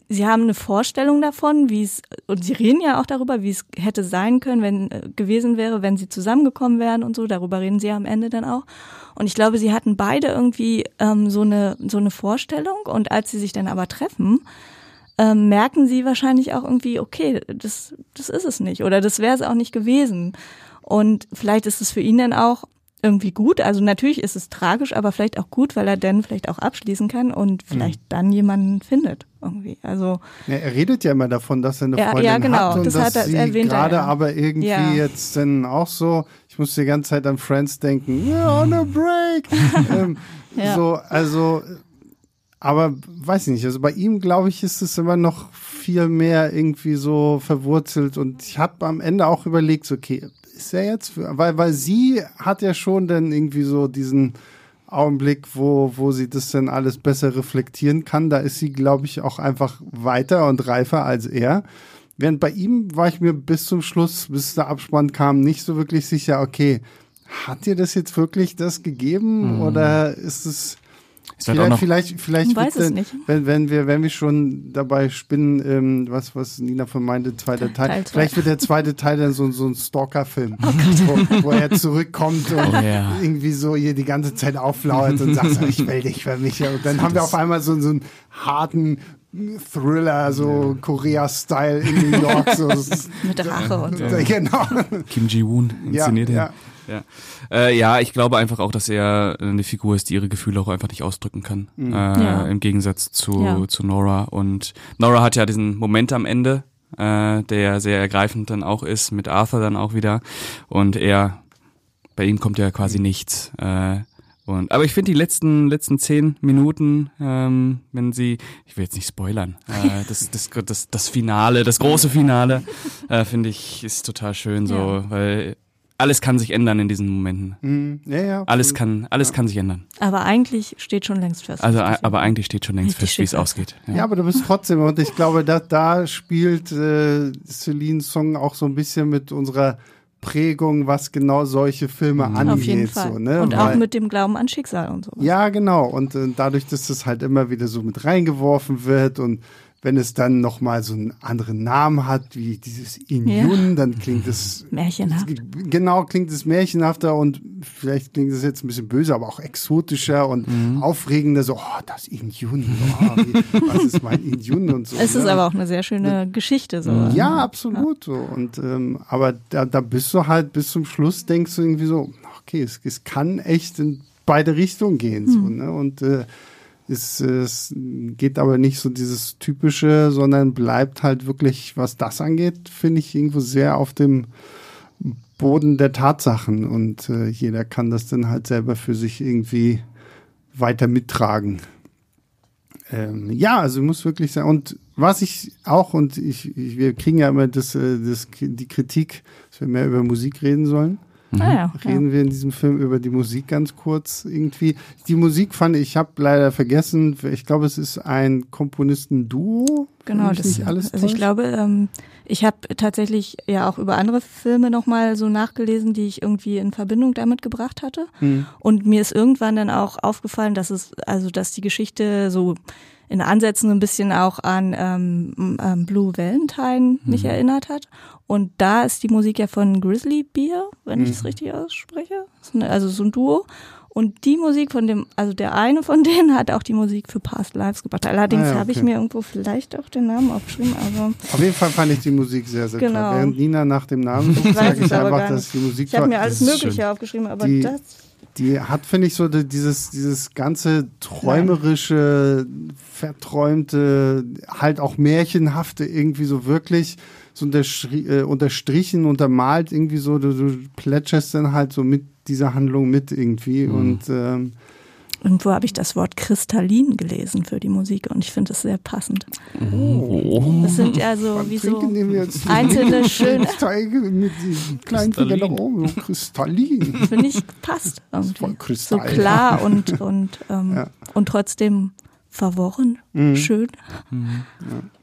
Speaker 2: sie haben eine Vorstellung davon, wie es, und sie reden ja auch darüber, wie es hätte sein können, wenn äh, gewesen wäre, wenn sie zusammengekommen wären und so. Darüber reden sie ja am Ende dann auch. Und ich glaube, sie hatten beide irgendwie ähm, so eine so eine Vorstellung. Und als sie sich dann aber treffen, ähm, merken sie wahrscheinlich auch irgendwie, okay, das das ist es nicht oder das wäre es auch nicht gewesen. Und vielleicht ist es für ihn dann auch irgendwie gut. Also natürlich ist es tragisch, aber vielleicht auch gut, weil er dann vielleicht auch abschließen kann und vielleicht mhm. dann jemanden findet irgendwie. Also
Speaker 1: ja, er redet ja immer davon, dass er eine Freundin ja, genau, hat und das dass hat er, sie gerade aber irgendwie ja. jetzt dann auch so. Ich muss die ganze Zeit an Friends denken. Yeah, on a break. ähm, ja. So also. Aber weiß ich nicht, also bei ihm glaube ich, ist es immer noch viel mehr irgendwie so verwurzelt und ich habe am Ende auch überlegt, okay, ist er jetzt? Weil, weil sie hat ja schon dann irgendwie so diesen Augenblick, wo, wo sie das dann alles besser reflektieren kann. Da ist sie, glaube ich, auch einfach weiter und reifer als er. Während bei ihm war ich mir bis zum Schluss, bis der Abspann kam, nicht so wirklich sicher, okay, hat dir das jetzt wirklich das gegeben mhm. oder ist es ist halt vielleicht, vielleicht, vielleicht,
Speaker 2: weiß es nicht.
Speaker 1: Wenn, wenn wir, wenn wir schon dabei spinnen, ähm, was, was Nina von meinte, zweiter Teil, Teil vielleicht wird der zweite Teil dann so, so ein Stalker-Film, oh wo, wo, er zurückkommt und oh, ja. irgendwie so hier die ganze Zeit auflauert und sagt, ich will dich für mich. Und dann haben wir auf einmal so, so einen harten Thriller, so Korea-Style in New York. So.
Speaker 2: Mit Rache und so.
Speaker 1: Genau.
Speaker 3: Kim Ji-woon inszeniert ja, ja. Ja. Äh, ja, ich glaube einfach auch, dass er eine Figur ist, die ihre Gefühle auch einfach nicht ausdrücken kann. Mhm. Äh, ja. Im Gegensatz zu, ja. zu Nora. Und Nora hat ja diesen Moment am Ende, äh, der sehr ergreifend dann auch ist, mit Arthur dann auch wieder. Und er, bei ihm kommt ja quasi nichts. Äh, und, aber ich finde die letzten letzten zehn Minuten, ähm, wenn sie, ich will jetzt nicht spoilern, äh, das, das, das, das Finale, das große Finale, äh, finde ich, ist total schön so, ja. weil alles kann sich ändern in diesen Momenten.
Speaker 1: Mhm. Ja, ja.
Speaker 3: Alles kann, alles ja. kann sich ändern.
Speaker 2: Aber eigentlich steht schon längst fest.
Speaker 3: Also, aber eigentlich steht schon längst fest, wie es ausgeht.
Speaker 1: Ja. ja. aber du bist trotzdem, und ich glaube, da, da spielt äh, Celines Song auch so ein bisschen mit unserer Prägung, was genau solche Filme mhm. angeht. Auf jeden Fall. So, ne?
Speaker 2: Und Weil, auch mit dem Glauben an Schicksal und so.
Speaker 1: Ja, genau. Und äh, dadurch, dass das halt immer wieder so mit reingeworfen wird und wenn es dann nochmal so einen anderen Namen hat, wie dieses Inyun, ja. dann klingt es
Speaker 2: märchenhaft.
Speaker 1: Genau, klingt es märchenhafter und vielleicht klingt es jetzt ein bisschen böse, aber auch exotischer und mhm. aufregender, so, oh, das Inyun, oh, was ist mein Inyun und so.
Speaker 2: Es ist ne? aber auch eine sehr schöne ne? Geschichte, so.
Speaker 1: Ja, absolut, so. Und, ähm, aber da, da bist du halt bis zum Schluss, denkst du irgendwie so, okay, es, es kann echt in beide Richtungen gehen, mhm. so, ne, und, äh, es, es geht aber nicht so dieses typische, sondern bleibt halt wirklich, was das angeht, finde ich irgendwo sehr auf dem Boden der Tatsachen und äh, jeder kann das dann halt selber für sich irgendwie weiter mittragen. Ähm, ja, also muss wirklich sein. Und was ich auch, und ich, ich wir kriegen ja immer das, äh, das, die Kritik, dass wir mehr über Musik reden sollen.
Speaker 2: Mhm. Ah, ja,
Speaker 1: Reden
Speaker 2: ja.
Speaker 1: wir in diesem Film über die Musik ganz kurz irgendwie. Die Musik fand ich, ich habe leider vergessen, ich glaube, es ist ein Komponisten-Duo.
Speaker 2: Genau, das, nicht alles also ich glaube, ähm, ich habe tatsächlich ja auch über andere Filme nochmal so nachgelesen, die ich irgendwie in Verbindung damit gebracht hatte. Mhm. Und mir ist irgendwann dann auch aufgefallen, dass es, also dass die Geschichte so in Ansätzen ein bisschen auch an ähm, ähm, Blue Valentine mich mhm. erinnert hat. Und da ist die Musik ja von Grizzly Beer, wenn mhm. ich es richtig ausspreche. Also so ein Duo. Und die Musik von dem, also der eine von denen hat auch die Musik für Past Lives gebracht. Allerdings ah, ja, okay. habe ich mir irgendwo vielleicht auch den Namen aufgeschrieben, aber.
Speaker 1: Auf jeden Fall fand ich die Musik sehr, sehr genau. toll. Während Nina nach dem Namen sucht, sage ich einfach, dass die Musik
Speaker 2: Ich habe mir alles Mögliche schön. aufgeschrieben, aber die, das
Speaker 1: die hat, finde ich, so dieses, dieses ganze träumerische, verträumte, halt auch märchenhafte irgendwie so wirklich so äh, unterstrichen, untermalt irgendwie so, du, du plätscherst dann halt so mit dieser Handlung mit irgendwie mhm. und ähm,
Speaker 2: Irgendwo habe ich das Wort kristallin gelesen für die Musik und ich finde es sehr passend. Oh. Das sind ja so wie so einzelne schöne
Speaker 1: Teige mit diesen kleinen Fingern nach oben, so kristallin.
Speaker 2: Finde ich passt irgendwie. So klar und und ähm, ja. und trotzdem verworren, mhm. schön. Mhm.
Speaker 3: Ja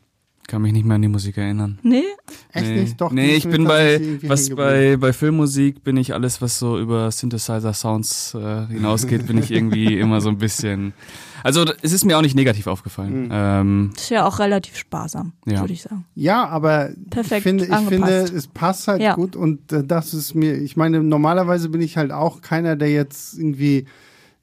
Speaker 3: kann mich nicht mehr an die Musik erinnern.
Speaker 2: Nee?
Speaker 1: Echt nee. nicht? Doch.
Speaker 3: Nee, ich bin bei, was bei, bei Filmmusik bin ich alles, was so über Synthesizer-Sounds äh, hinausgeht, bin ich irgendwie immer so ein bisschen, also es ist mir auch nicht negativ aufgefallen. Mhm. Ähm,
Speaker 2: ist ja auch relativ sparsam, ja. würde ich sagen.
Speaker 1: Ja, aber Perfekt ich finde, ich finde, es passt halt ja. gut und äh, das ist mir, ich meine, normalerweise bin ich halt auch keiner, der jetzt irgendwie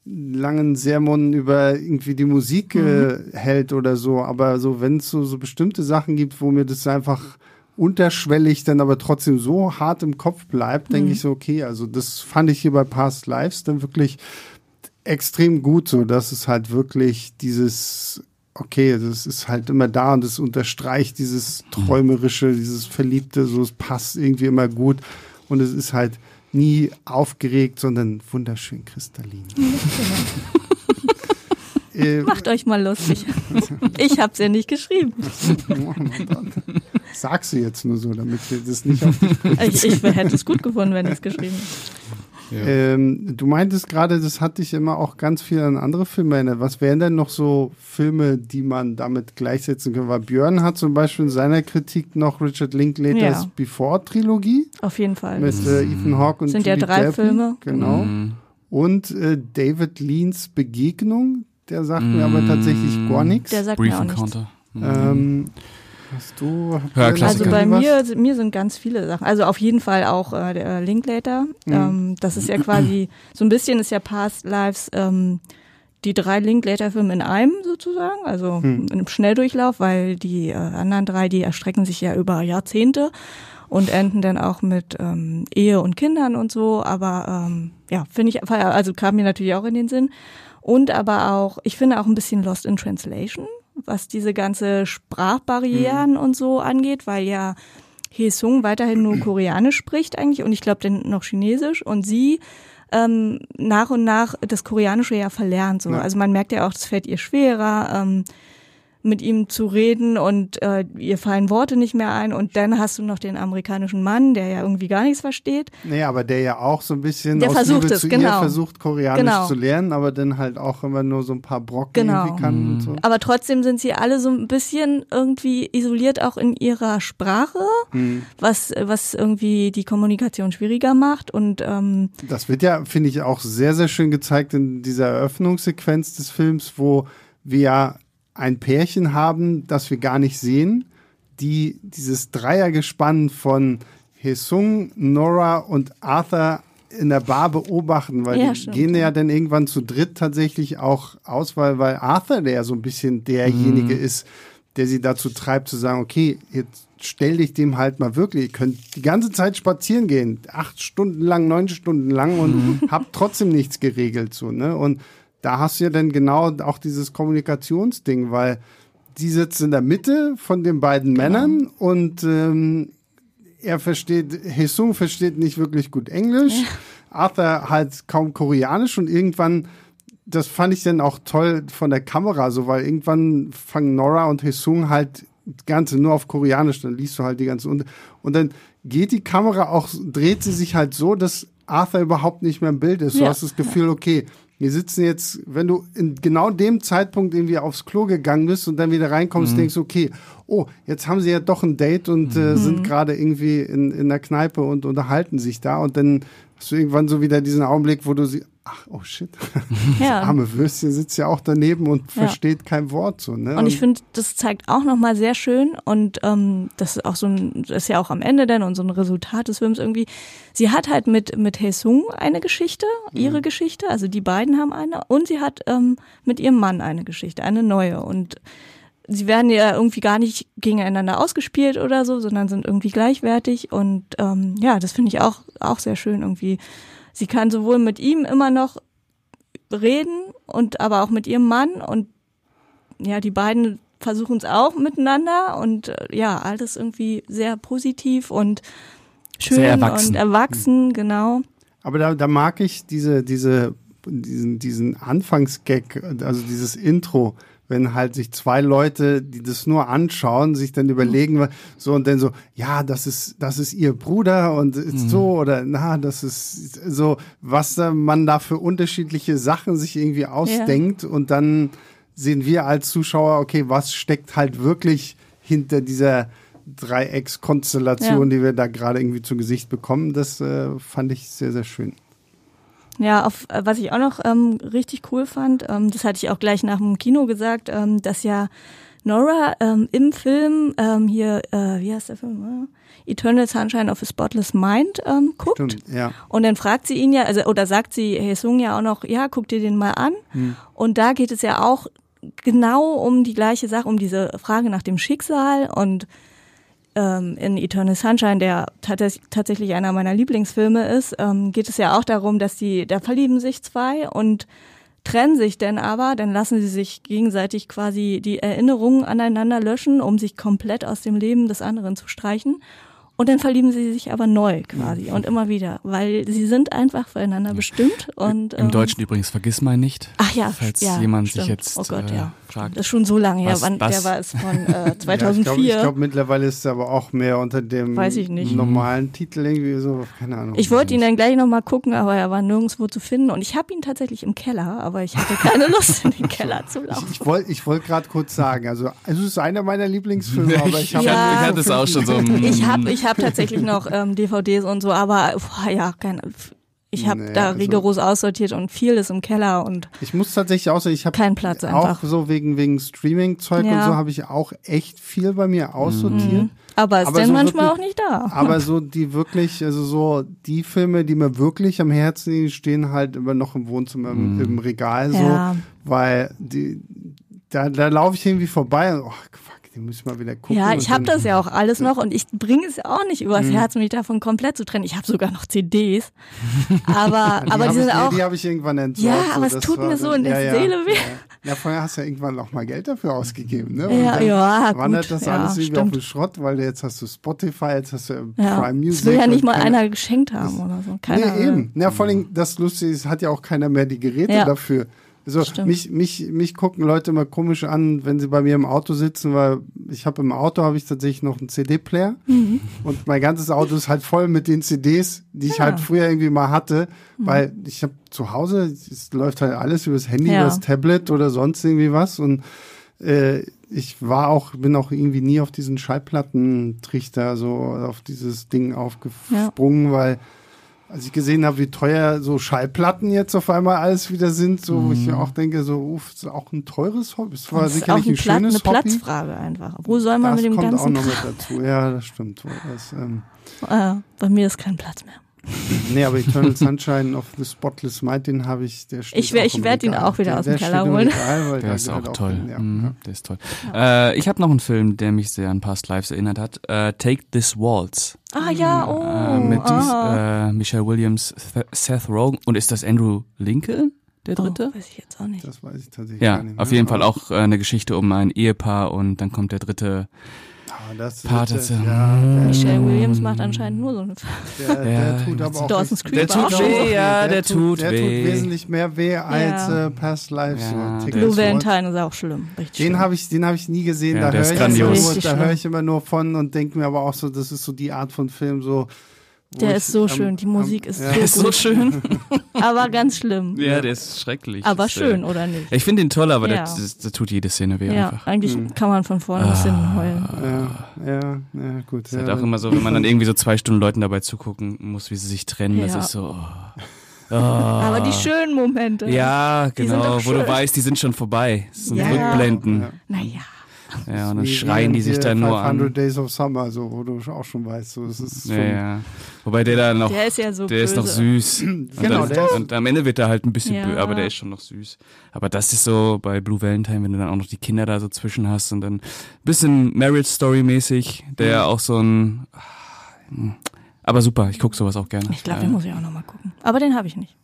Speaker 1: langen Sermon über irgendwie die Musik mhm. äh, hält oder so, aber so wenn es so, so bestimmte Sachen gibt, wo mir das einfach unterschwellig dann aber trotzdem so hart im Kopf bleibt, mhm. denke ich so, okay, also das fand ich hier bei Past Lives dann wirklich extrem gut, so dass es halt wirklich dieses okay, das ist halt immer da und es unterstreicht dieses mhm. träumerische, dieses Verliebte, so es passt irgendwie immer gut und es ist halt nie aufgeregt, sondern wunderschön kristallin.
Speaker 2: äh, Macht euch mal lustig. Ich hab's ja nicht geschrieben.
Speaker 1: Sagst du jetzt nur so, damit wir das nicht auf dich
Speaker 2: ich, ich hätte es gut gefunden, wenn ich es geschrieben
Speaker 1: hätte. Ja. Ähm, du meintest gerade, das hat dich immer auch ganz viel an andere Filme erinnert. Was wären denn noch so Filme, die man damit gleichsetzen kann? Weil Björn hat zum Beispiel in seiner Kritik noch Richard Linklaters ja. Before-Trilogie.
Speaker 2: Auf jeden Fall.
Speaker 1: Mit äh, Ethan Hawke und
Speaker 2: Sind Julie ja drei Deppy. Filme.
Speaker 1: Genau. Mhm. Und äh, David Leans Begegnung, der sagt mm. mir aber tatsächlich gar nichts.
Speaker 2: Der sagt Brief mir auch Encounter.
Speaker 1: nichts. Ähm, hast du?
Speaker 2: Ja, also bei mir, mir sind ganz viele Sachen. Also auf jeden Fall auch äh, der Linklater. Mhm. Ähm, das ist ja quasi so ein bisschen ist ja Past Lives. Ähm, die drei Linklater-Filme in einem sozusagen, also hm. in einem Schnelldurchlauf, weil die äh, anderen drei, die erstrecken sich ja über Jahrzehnte und enden dann auch mit ähm, Ehe und Kindern und so. Aber ähm, ja, finde ich, also kam mir natürlich auch in den Sinn. Und aber auch, ich finde auch ein bisschen Lost in Translation, was diese ganze Sprachbarrieren mhm. und so angeht, weil ja Hee Sung weiterhin nur Koreanisch spricht eigentlich und ich glaube dann noch Chinesisch und sie ähm, nach und nach das Koreanische ja verlernt. So. Ja. Also man merkt ja auch, das fällt ihr schwerer. Ähm, mit ihm zu reden und äh, ihr fallen Worte nicht mehr ein und dann hast du noch den amerikanischen Mann, der ja irgendwie gar nichts versteht.
Speaker 1: Nee, aber der ja auch so ein bisschen
Speaker 2: der versucht Liebe es, genau.
Speaker 1: versucht Koreanisch genau. zu lernen, aber dann halt auch immer nur so ein paar Brocken
Speaker 2: genau.
Speaker 1: irgendwie kann mhm. und so.
Speaker 2: Aber trotzdem sind sie alle so ein bisschen irgendwie isoliert auch in ihrer Sprache, mhm. was was irgendwie die Kommunikation schwieriger macht und ähm,
Speaker 1: das wird ja finde ich auch sehr sehr schön gezeigt in dieser Eröffnungssequenz des Films, wo wir ein Pärchen haben, das wir gar nicht sehen, die dieses Dreiergespann von Hesung, Nora und Arthur in der Bar beobachten, weil ja, die stimmt, gehen ja, dann irgendwann zu dritt tatsächlich auch aus, weil, weil Arthur der ja so ein bisschen derjenige mhm. ist, der sie dazu treibt zu sagen, okay, jetzt stell dich dem halt mal wirklich, ihr könnt die ganze Zeit spazieren gehen, acht Stunden lang, neun Stunden lang und mhm. habt trotzdem nichts geregelt so, ne? Und da hast du ja dann genau auch dieses Kommunikationsding, weil die sitzt in der Mitte von den beiden genau. Männern und ähm, er versteht, Hesung versteht nicht wirklich gut Englisch, ja. Arthur halt kaum Koreanisch und irgendwann, das fand ich dann auch toll von der Kamera, so weil irgendwann fangen Nora und Hesung halt das Ganze nur auf Koreanisch, dann liest du halt die ganze und, und dann geht die Kamera auch, dreht sie sich halt so, dass Arthur überhaupt nicht mehr im Bild ist. Du ja. hast das Gefühl, okay, wir sitzen jetzt, wenn du in genau dem Zeitpunkt irgendwie aufs Klo gegangen bist und dann wieder reinkommst, mhm. denkst okay, oh, jetzt haben sie ja doch ein Date und äh, mhm. sind gerade irgendwie in, in der Kneipe und unterhalten sich da und dann hast du irgendwann so wieder diesen Augenblick, wo du sie, ach, oh shit, ja. das arme Würstchen sitzt ja auch daneben und ja. versteht kein Wort so. Ne?
Speaker 2: Und ich finde, das zeigt auch nochmal sehr schön und ähm, das ist auch so ein, das ist ja auch am Ende dann und so ein Resultat des Films irgendwie. Sie hat halt mit mit Haesung eine Geschichte, ihre mhm. Geschichte, also die beiden haben eine und sie hat ähm, mit ihrem Mann eine Geschichte, eine neue und sie werden ja irgendwie gar nicht gegeneinander ausgespielt oder so, sondern sind irgendwie gleichwertig und ähm, ja, das finde ich auch auch sehr schön irgendwie. Sie kann sowohl mit ihm immer noch reden und aber auch mit ihrem Mann und ja, die beiden versuchen es auch miteinander und äh, ja, alles irgendwie sehr positiv und schön erwachsen. und erwachsen, mhm. genau.
Speaker 1: Aber da, da mag ich diese, diese, diesen, diesen Anfangsgag, also dieses Intro, wenn halt sich zwei Leute, die das nur anschauen, sich dann überlegen, so und dann so, ja, das ist, das ist ihr Bruder und ist mhm. so oder na, das ist so, was man da für unterschiedliche Sachen sich irgendwie ausdenkt ja. und dann sehen wir als Zuschauer, okay, was steckt halt wirklich hinter dieser Dreieckskonstellation, ja. die wir da gerade irgendwie zu Gesicht bekommen. Das äh, fand ich sehr, sehr schön.
Speaker 2: Ja, auf, äh, was ich auch noch ähm, richtig cool fand, ähm, das hatte ich auch gleich nach dem Kino gesagt, ähm, dass ja Nora ähm, im Film ähm, hier, äh, wie heißt der Film? Äh, Eternal Sunshine of a Spotless Mind ähm, guckt. Stimmt,
Speaker 1: ja.
Speaker 2: Und dann fragt sie ihn ja, also oder sagt sie Hey Sung ja auch noch, ja, guck dir den mal an. Hm. Und da geht es ja auch genau um die gleiche Sache, um diese Frage nach dem Schicksal und ähm, in Eternal Sunshine, der tatsächlich einer meiner Lieblingsfilme ist, ähm, geht es ja auch darum, dass die, da verlieben sich zwei und trennen sich denn aber, dann lassen sie sich gegenseitig quasi die Erinnerungen aneinander löschen, um sich komplett aus dem Leben des anderen zu streichen. Und dann verlieben sie sich aber neu quasi und immer wieder, weil sie sind einfach füreinander bestimmt. Und,
Speaker 3: Im ähm, Deutschen übrigens vergiss mal nicht.
Speaker 2: Ach ja,
Speaker 3: falls
Speaker 2: ja,
Speaker 3: jemand
Speaker 2: stimmt.
Speaker 3: sich jetzt
Speaker 2: oh Gott,
Speaker 3: äh,
Speaker 2: ja.
Speaker 3: fragt.
Speaker 2: Das ist schon so lange her. Wann,
Speaker 3: was?
Speaker 2: der war es von äh, 2004.
Speaker 1: Ja, ich glaube, glaub, mittlerweile ist er aber auch mehr unter dem normalen Titel irgendwie so, keine Ahnung.
Speaker 2: Ich wollte ihn dann gleich nochmal gucken, aber er war nirgendwo zu finden. Und ich habe ihn tatsächlich im Keller, aber ich hatte keine Lust, in den Keller zu laufen.
Speaker 1: Ich, ich wollte ich wollt gerade kurz sagen, also es ist einer meiner Lieblingsfilme, aber ich habe
Speaker 2: Ja.
Speaker 3: ich hatte es auch schon so.
Speaker 2: Ich habe ich hab tatsächlich noch ähm, DVDs und so, aber boah, ja, keine, ich habe
Speaker 1: Nee,
Speaker 2: da
Speaker 1: also-
Speaker 2: rigoros aussortiert und viel ist im Keller und
Speaker 1: Ich muss tatsächlich auch sagen, ich habe
Speaker 2: kein Platz einfach.
Speaker 1: auch so wegen wegen Streaming-Zeug und
Speaker 2: Ja.
Speaker 1: so habe ich auch echt viel bei mir aussortiert.
Speaker 2: aber ist
Speaker 1: aber
Speaker 2: denn
Speaker 1: so
Speaker 2: manchmal
Speaker 1: wirklich-
Speaker 2: auch nicht da.
Speaker 1: Aber so die wirklich, also so die Filme, die mir wirklich am Herzen liegen, stehen halt immer noch im Wohnzimmer im, im Regal so,
Speaker 2: Ja.
Speaker 1: weil die da, da laufe ich irgendwie vorbei und oh, fuck, die müssen wir wieder gucken.
Speaker 2: Ja, ich habe das ja auch alles noch und ich bringe es auch nicht übers
Speaker 1: Mhm.
Speaker 2: Herz, mich davon komplett zu trennen. Ich habe sogar noch CDs, aber
Speaker 1: Die
Speaker 2: aber die sind
Speaker 1: ich,
Speaker 2: auch
Speaker 1: Die habe ich irgendwann entsorgt.
Speaker 2: Ja, aber es
Speaker 1: das
Speaker 2: tut mir so in der
Speaker 1: ja,
Speaker 2: Seele
Speaker 1: ja,
Speaker 2: weh.
Speaker 1: Ja, ja, vorher hast du ja irgendwann auch mal Geld dafür ausgegeben, ne? Und
Speaker 2: Ja, ja,
Speaker 1: wandert
Speaker 2: gut,
Speaker 1: das
Speaker 2: ja,
Speaker 1: alles irgendwie auf
Speaker 2: stimmt.
Speaker 1: den Schrott, weil jetzt hast du Spotify, jetzt hast du
Speaker 2: ja.
Speaker 1: Prime Music.
Speaker 2: Das will ja nicht mal
Speaker 1: keine-
Speaker 2: einer geschenkt haben oder so. Keine
Speaker 1: Nee, eben. Ja, vor allem das Lustige ist, hat ja auch keiner mehr die Geräte
Speaker 2: Ja.
Speaker 1: dafür. So,
Speaker 2: Stimmt.
Speaker 1: mich, mich, mich gucken Leute immer komisch an, wenn sie bei mir im Auto sitzen, weil ich habe im Auto habe ich tatsächlich noch einen CD-Player
Speaker 2: Mhm.
Speaker 1: und mein ganzes Auto ist halt voll mit den CDs, die ich
Speaker 2: Ja.
Speaker 1: halt früher irgendwie mal hatte,
Speaker 2: Mhm.
Speaker 1: weil ich habe zu Hause, es läuft halt alles übers Handy,
Speaker 2: Ja.
Speaker 1: übers Tablet oder sonst irgendwie was und äh, ich war auch, bin auch irgendwie nie auf diesen Schallplattentrichter, so auf dieses Ding aufgesprungen, weil als ich gesehen habe, wie teuer so Schallplatten jetzt auf einmal alles wieder sind, so wo ich
Speaker 3: Mhm.
Speaker 1: mir auch denke, so, uff, ist auch ein teures Hobby. Es war
Speaker 2: Das ist
Speaker 1: sicherlich
Speaker 2: auch
Speaker 1: ein,
Speaker 2: ein Plat
Speaker 1: schönes
Speaker 2: eine
Speaker 1: Hobby.
Speaker 2: Platzfrage einfach. Wo soll man
Speaker 1: das
Speaker 2: mit dem
Speaker 1: kommt auch
Speaker 2: ganzen
Speaker 1: noch mit dazu. Ja, das stimmt. Das, ähm,
Speaker 2: äh, Bei mir ist kein Platz mehr.
Speaker 1: Nee, aber Eternal Sunshine of the Spotless Mind, den habe ich, der steht
Speaker 2: Ich
Speaker 1: auch
Speaker 2: ich
Speaker 1: im
Speaker 2: werd ihn auch wieder
Speaker 1: der,
Speaker 2: aus dem
Speaker 1: der
Speaker 2: Keller holen.
Speaker 1: Regal, weil
Speaker 3: Der ist auch toll.
Speaker 1: Ja,
Speaker 3: Mhm,
Speaker 1: ja.
Speaker 3: Der ist toll. Äh, ich habe noch einen Film, der mich sehr an Past Lives erinnert hat. Äh, Take This Waltz.
Speaker 2: Ah ja, oh.
Speaker 3: äh, mit
Speaker 2: ah.
Speaker 3: äh, Michelle Williams, Th- Seth Rogen. Und ist das Andrew Lincoln, der dritte?
Speaker 2: Oh, weiß ich jetzt auch nicht.
Speaker 1: Das weiß ich tatsächlich
Speaker 3: ja,
Speaker 1: gar nicht mehr.
Speaker 3: auf jeden Fall auch äh, eine Geschichte um ein Ehepaar und dann kommt der dritte.
Speaker 1: Das
Speaker 3: Part
Speaker 1: wird,
Speaker 3: ist
Speaker 1: äh,
Speaker 3: ja-
Speaker 1: ja,
Speaker 2: Michelle Williams macht anscheinend nur so eine
Speaker 1: der, der
Speaker 3: Ja,
Speaker 1: tut aber auch
Speaker 2: Dawson's
Speaker 1: echt-
Speaker 2: Creek
Speaker 3: Der tut weh, ja, der tut
Speaker 1: der
Speaker 3: weh.
Speaker 1: tut wesentlich mehr weh als
Speaker 2: Ja.
Speaker 1: äh, Past Lives.
Speaker 3: Ja,
Speaker 1: so. Take
Speaker 2: Blue. Valentine ist auch schlimm. Richtig
Speaker 1: Den habe ich, den habe ich nie gesehen.
Speaker 3: Ja,
Speaker 1: da höre ich, immer
Speaker 3: grandios.
Speaker 1: nur-
Speaker 2: Richtig
Speaker 1: da höre
Speaker 2: schlimm.
Speaker 1: ich immer nur von und denke mir aber auch so, das ist so die Art von Film, so.
Speaker 2: Der ist so
Speaker 1: am-
Speaker 2: schön, die
Speaker 1: am-
Speaker 2: Musik ist
Speaker 1: ja.
Speaker 2: so
Speaker 3: Der ist so schön.
Speaker 2: Aber ganz schlimm.
Speaker 3: Ja, der ist schrecklich.
Speaker 2: Aber
Speaker 3: Ist, äh,
Speaker 2: schön, oder nicht?
Speaker 3: Ich finde ihn toll, aber
Speaker 2: Ja.
Speaker 3: das tut jede Szene weh
Speaker 2: Ja,
Speaker 3: einfach.
Speaker 2: eigentlich kann man von vorne bis hinten heulen.
Speaker 1: Ja, ja, ja, gut.
Speaker 3: Es ist
Speaker 1: ja,
Speaker 3: halt auch immer so, wenn man dann irgendwie so zwei Stunden Leuten dabei zugucken muss, wie sie sich trennen, das ist so. Oh. Oh.
Speaker 2: Aber die schönen Momente.
Speaker 3: Ja, genau, wo du
Speaker 2: schön.
Speaker 3: weißt, die sind schon vorbei. Das sind
Speaker 2: Ja.
Speaker 3: Rückblenden.
Speaker 1: Ja.
Speaker 2: Naja.
Speaker 3: Ja, und dann schreien die sich dann nur
Speaker 1: 500
Speaker 3: an.
Speaker 1: Days of Summer, so, wo du auch schon weißt, so, es ist schon,
Speaker 3: Ja, ja. Wobei der da noch,
Speaker 2: Der ist ja so
Speaker 3: der ist noch
Speaker 2: böse.
Speaker 3: süß. Und,
Speaker 1: Genau,
Speaker 3: dann,
Speaker 1: der ist-
Speaker 3: und am Ende wird er halt ein bisschen
Speaker 2: Ja.
Speaker 3: böse, aber der ist schon noch süß. Aber das ist so bei Blue Valentine, wenn du dann auch noch die Kinder da so zwischen hast und dann ein bisschen Marriage Story mäßig, der auch so ein, aber super, ich guck sowas auch gerne.
Speaker 2: Ich glaube, den muss ich auch nochmal gucken. Aber den habe ich nicht.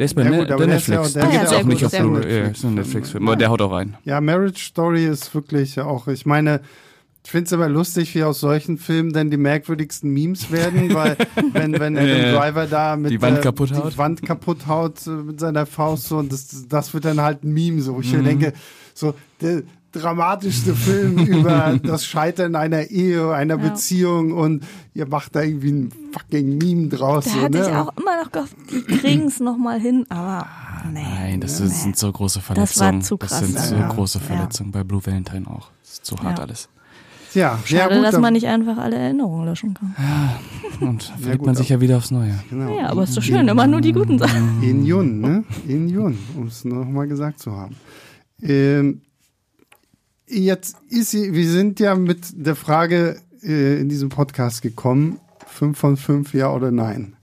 Speaker 3: Der ist bei
Speaker 1: Ja,
Speaker 3: Ne-
Speaker 1: gut, aber
Speaker 3: der Netflix.
Speaker 1: der
Speaker 3: Der
Speaker 2: ist
Speaker 3: gibt's
Speaker 2: ja
Speaker 3: auch nicht auf Blu-ray. Ja, ist ein Netflix-Film, aber der haut auch rein.
Speaker 1: Ja, Marriage Story ist wirklich auch, ich meine, ich finde es immer lustig, wie aus solchen Filmen dann die merkwürdigsten Memes werden, weil wenn, wenn Adam
Speaker 3: Ja.
Speaker 1: Driver da mit
Speaker 3: Die Wand
Speaker 1: äh,
Speaker 3: kaputt haut.
Speaker 1: die Wand kaputt haut äh, mit seiner Faust so und das, das wird dann halt ein Meme, so wo ich mir
Speaker 3: Mhm.
Speaker 1: denke, so der dramatischste Film über das Scheitern einer Ehe, einer
Speaker 2: Ja.
Speaker 1: Beziehung und ihr macht da irgendwie ein fucking Meme draus.
Speaker 2: Da
Speaker 1: so,
Speaker 2: hatte
Speaker 1: ne?
Speaker 2: ich auch immer noch gehofft, die kriegen es nochmal hin, aber nee.
Speaker 3: Nein, das
Speaker 2: Nee.
Speaker 3: sind so große
Speaker 2: Das war
Speaker 3: Verletzungen.
Speaker 2: zu krass,
Speaker 3: sind so
Speaker 1: ja.
Speaker 3: große
Speaker 2: Ja.
Speaker 3: Verletzungen. Bei Blue Valentine auch. Das ist zu hart
Speaker 2: Ja.
Speaker 3: alles.
Speaker 1: Ja,
Speaker 2: Schade,
Speaker 1: ja, gut,
Speaker 2: dass man nicht einfach alle Erinnerungen löschen kann.
Speaker 3: Und verliebt
Speaker 1: gut,
Speaker 3: man sich ja wieder aufs Neue.
Speaker 1: genau.
Speaker 2: Ja, aber ist doch schön, immer nur die guten Sachen.
Speaker 1: In Jun, ne? In Jun, um es nochmal gesagt zu haben. Ähm, jetzt ist sie, wir sind ja mit der Frage äh, in diesem Podcast gekommen, fünf von fünf, ja oder nein.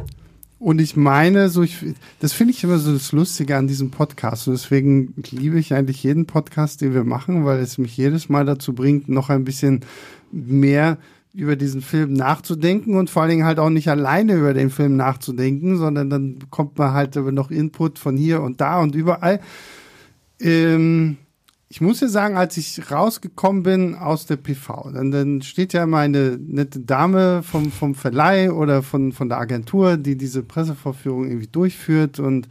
Speaker 1: Und ich meine, so ich, das finde ich immer so das Lustige an diesem Podcast. Und deswegen liebe ich eigentlich jeden Podcast, den wir machen, weil es mich jedes Mal dazu bringt, noch ein bisschen mehr über diesen Film nachzudenken und vor allen Dingen halt auch nicht alleine über den Film nachzudenken, sondern dann bekommt man halt noch Input von hier und da und überall. Ähm, ich muss ja sagen, als ich rausgekommen bin aus der PV, dann, dann steht ja immer eine nette Dame vom, vom Verleih oder von, von der Agentur, die diese Pressevorführung irgendwie durchführt und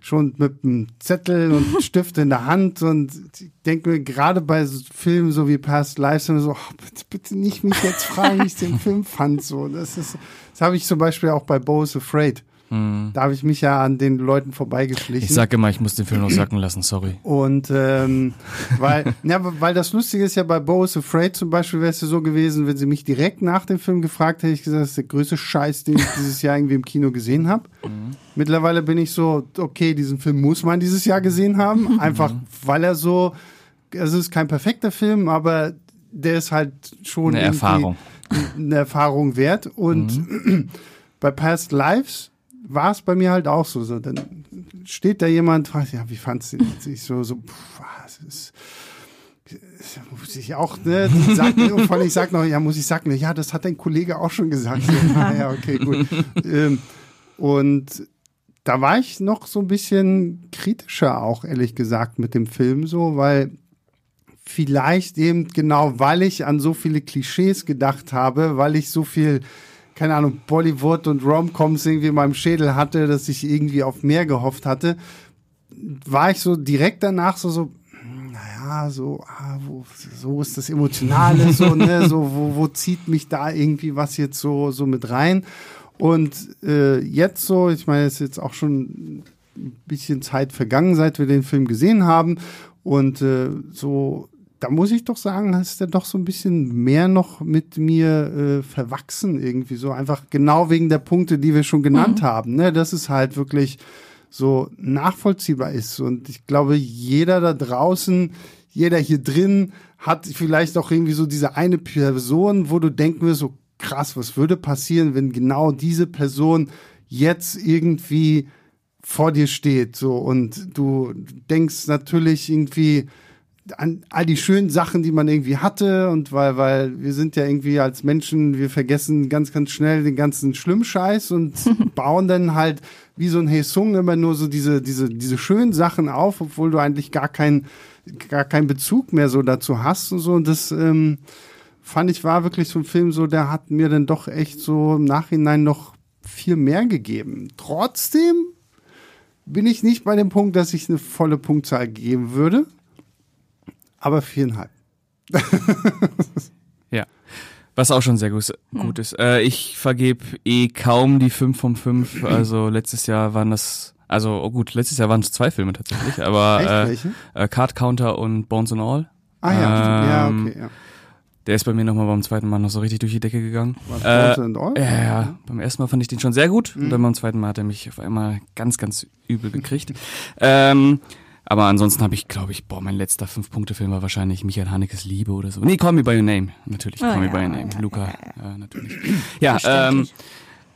Speaker 1: schon mit einem Zettel und Stift in der Hand und ich denke mir gerade bei Filmen so wie Past Lives so, oh, bitte, bitte nicht mich jetzt fragen, wie ich den Film fand. So, das ist, das habe ich zum Beispiel auch bei Bo is Afraid. Mhm. Da habe ich mich ja an den Leuten vorbeigeschlichen.
Speaker 3: Ich sage immer, ich muss den Film noch sacken lassen, sorry.
Speaker 1: Und ähm, weil, ja, weil das Lustige ist ja bei Bo is Afraid zum Beispiel wäre es ja so gewesen, wenn sie mich direkt nach dem Film gefragt hätte, ich gesagt, das ist der größte Scheiß, den ich dieses Jahr irgendwie im Kino gesehen habe. Mhm. Mittlerweile bin ich so, okay, diesen Film muss man dieses Jahr gesehen haben, einfach weil er so, es ist kein perfekter Film, aber der ist halt schon
Speaker 3: eine Erfahrung,
Speaker 1: eine Erfahrung wert. Und mhm. bei Past Lives war es bei mir halt auch so. so. Dann steht da jemand, fragt, ja, wie fandst du das? Ich so, so, pff, was ist, muss ich auch, ne, sag, und ich sag noch, ja, muss ich sagen, ja, das hat dein Kollege auch schon gesagt. Ja, ja okay, gut. Ähm, und da war ich noch so ein bisschen kritischer auch, ehrlich gesagt, mit dem Film so, weil vielleicht eben genau, weil ich an so viele Klischees gedacht habe, weil ich so viel keine Ahnung, Bollywood und Romcoms irgendwie in meinem Schädel hatte, dass ich irgendwie auf mehr gehofft hatte, war ich so direkt danach so, so, naja, so, ah, wo, so ist das Emotionale, so, ne, so, wo, wo zieht mich da irgendwie was jetzt so, so mit rein? Und äh, jetzt so, ich meine, es ist jetzt auch schon ein bisschen Zeit vergangen, seit wir den Film gesehen haben. Und äh, so da muss ich doch sagen, ist er doch so ein bisschen mehr noch mit mir äh, verwachsen irgendwie so. Einfach genau wegen der Punkte, die wir schon genannt mhm. haben, ne, dass es halt wirklich so nachvollziehbar ist. Und ich glaube, jeder da draußen, jeder hier drin hat vielleicht auch irgendwie so diese eine Person, wo du denken wirst, so krass, was würde passieren, wenn genau diese Person jetzt irgendwie vor dir steht, so. Und du denkst natürlich irgendwie an all die schönen Sachen, die man irgendwie hatte und weil, weil wir sind ja irgendwie als Menschen, wir vergessen ganz, ganz schnell den ganzen Schlimmscheiß und bauen dann halt wie so ein Hesung immer nur so diese, diese, diese schönen Sachen auf, obwohl du eigentlich gar keinen, gar keinen Bezug mehr so dazu hast und so. Und das ähm, fand ich war wirklich so ein Film so, der hat mir dann doch echt so im Nachhinein noch viel mehr gegeben. Trotzdem bin ich nicht bei dem Punkt, dass ich eine volle Punktzahl geben würde aber viereinhalb.
Speaker 3: ja. Was auch schon sehr gut, gut ist. Äh, ich vergebe eh kaum die 5 von 5. Also letztes Jahr waren das, also oh gut, letztes Jahr waren es zwei Filme tatsächlich, aber Echt, äh, äh, Card Counter und Bones and All.
Speaker 1: Ah ja, ähm, ja, okay, ja.
Speaker 3: Der ist bei mir nochmal beim zweiten Mal noch so richtig durch die Decke gegangen.
Speaker 1: Was, äh, Bones and All?
Speaker 3: Ja, ja, beim ersten Mal fand ich den schon sehr gut mhm. und dann beim zweiten Mal hat er mich auf einmal ganz, ganz übel gekriegt. ähm, aber ansonsten habe ich, glaube ich, boah, mein letzter Fünf-Punkte-Film war wahrscheinlich Michael Hanekes Liebe oder so. Nee, Call Me By Your Name. Natürlich, oh, Call ja, Me By Your Name. Ja, Luca, ja, äh, natürlich. Ja, ähm,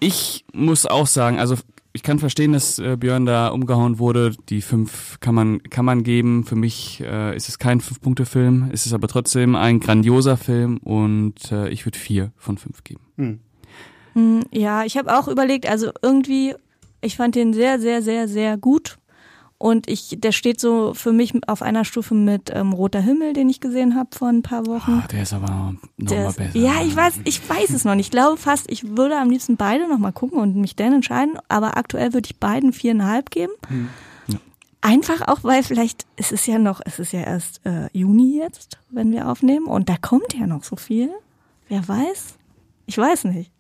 Speaker 3: ich muss auch sagen, also ich kann verstehen, dass äh, Björn da umgehauen wurde. Die fünf kann man, kann man geben. Für mich äh, ist es kein Fünf-Punkte-Film. Es ist aber trotzdem ein grandioser Film und äh, ich würde vier von fünf geben. Hm.
Speaker 2: hm ja, ich habe auch überlegt, also irgendwie, ich fand den sehr, sehr, sehr, sehr gut. Und ich, der steht so für mich auf einer Stufe mit ähm, Roter Himmel, den ich gesehen habe vor ein paar Wochen.
Speaker 3: Oh, der ist aber noch mal besser.
Speaker 2: Ja, ich weiß, ich weiß es noch nicht. Ich glaube fast, ich würde am liebsten beide noch mal gucken und mich dann entscheiden. Aber aktuell würde ich beiden viereinhalb geben. Hm. Ja. Einfach auch, weil vielleicht, es ist ja noch, es ist ja erst äh, Juni jetzt, wenn wir aufnehmen. Und da kommt ja noch so viel. Wer weiß. Ich weiß nicht.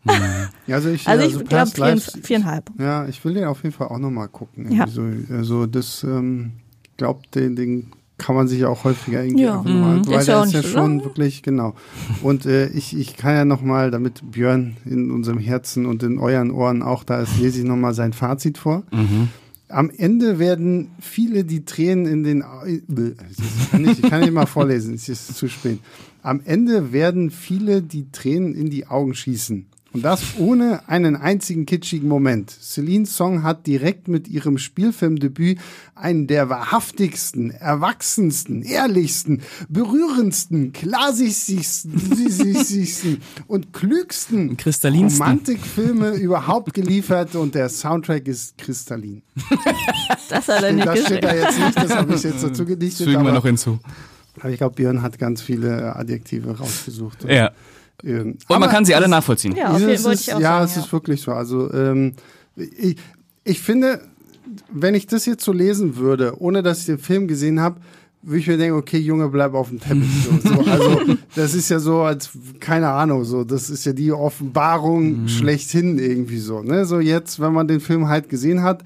Speaker 1: Ja, also ich,
Speaker 2: also ich also glaube vier, viereinhalb.
Speaker 1: Ja, ich will den auf jeden Fall auch nochmal gucken. Ja. So, also das, ähm, glaubt, den, den kann man sich ja auch häufiger irgendwie ja. einfach mal, mhm. weil ist der ist ja schon wirklich, genau. Und äh, ich, ich kann ja nochmal, damit Björn in unserem Herzen und in euren Ohren auch da ist, lese ich nochmal sein Fazit vor. Mhm. Am Ende werden viele die Tränen in den. Ich kann nicht, ich kann nicht mal vorlesen, es ist zu spät. Am Ende werden viele die Tränen in die Augen schießen. Und das ohne einen einzigen kitschigen Moment. Celines Song hat direkt mit ihrem Spielfilmdebüt einen der wahrhaftigsten, erwachsensten, ehrlichsten, berührendsten, klarsichtigsten und klügsten Romantikfilme überhaupt geliefert und der Soundtrack ist kristallin.
Speaker 2: Das hat er nicht
Speaker 1: Das steht da jetzt nicht, das habe ich jetzt dazu gedichtet.
Speaker 3: Fügen wir noch hinzu.
Speaker 1: Aber ich glaube, Björn hat ganz viele Adjektive rausgesucht.
Speaker 3: Ja. Ähm, und man kann sie alle nachvollziehen.
Speaker 2: Ja, auf jeden,
Speaker 1: wollte ich auch ja, sagen, es ja. ist wirklich so. Also ähm, ich, ich finde, wenn ich das jetzt so lesen würde, ohne dass ich den Film gesehen habe, würde ich mir denken, okay, Junge, bleib auf dem Teppich. So, so. Also, das ist ja so, als, keine Ahnung, so, das ist ja die Offenbarung mhm. schlechthin irgendwie so, ne? So jetzt, wenn man den Film halt gesehen hat,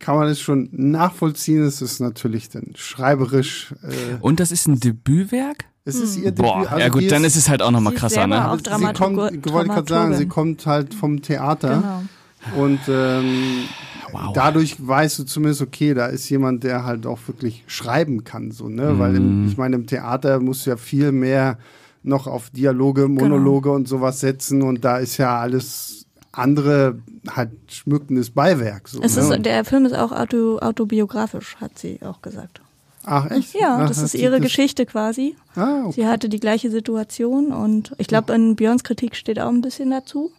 Speaker 1: kann man es schon nachvollziehen. Es ist natürlich dann schreiberisch.
Speaker 3: Äh, Und das ist ein Debütwerk?
Speaker 1: Es ist ihr
Speaker 3: Boah,
Speaker 1: Debüt.
Speaker 3: Also ja gut, dann ist es halt auch nochmal krasser, ne?
Speaker 2: Auch
Speaker 1: sie kommt, ich wollte gerade sagen, sie kommt halt vom Theater. Genau. Und ähm, wow. dadurch weißt du zumindest, okay, da ist jemand, der halt auch wirklich schreiben kann, so, ne? Mm. Weil im, ich meine, im Theater musst du ja viel mehr noch auf Dialoge. Monologe genau. und sowas setzen und da ist ja alles andere halt schmückendes Beiwerk. So,
Speaker 2: es ne? ist, der Film ist auch auto, autobiografisch, hat sie auch gesagt.
Speaker 1: Ach echt?
Speaker 2: Ja, Ach, das ist ihre das Geschichte quasi. Ah, okay. Sie hatte die gleiche Situation und ich glaube, in Björns Kritik steht auch ein bisschen dazu.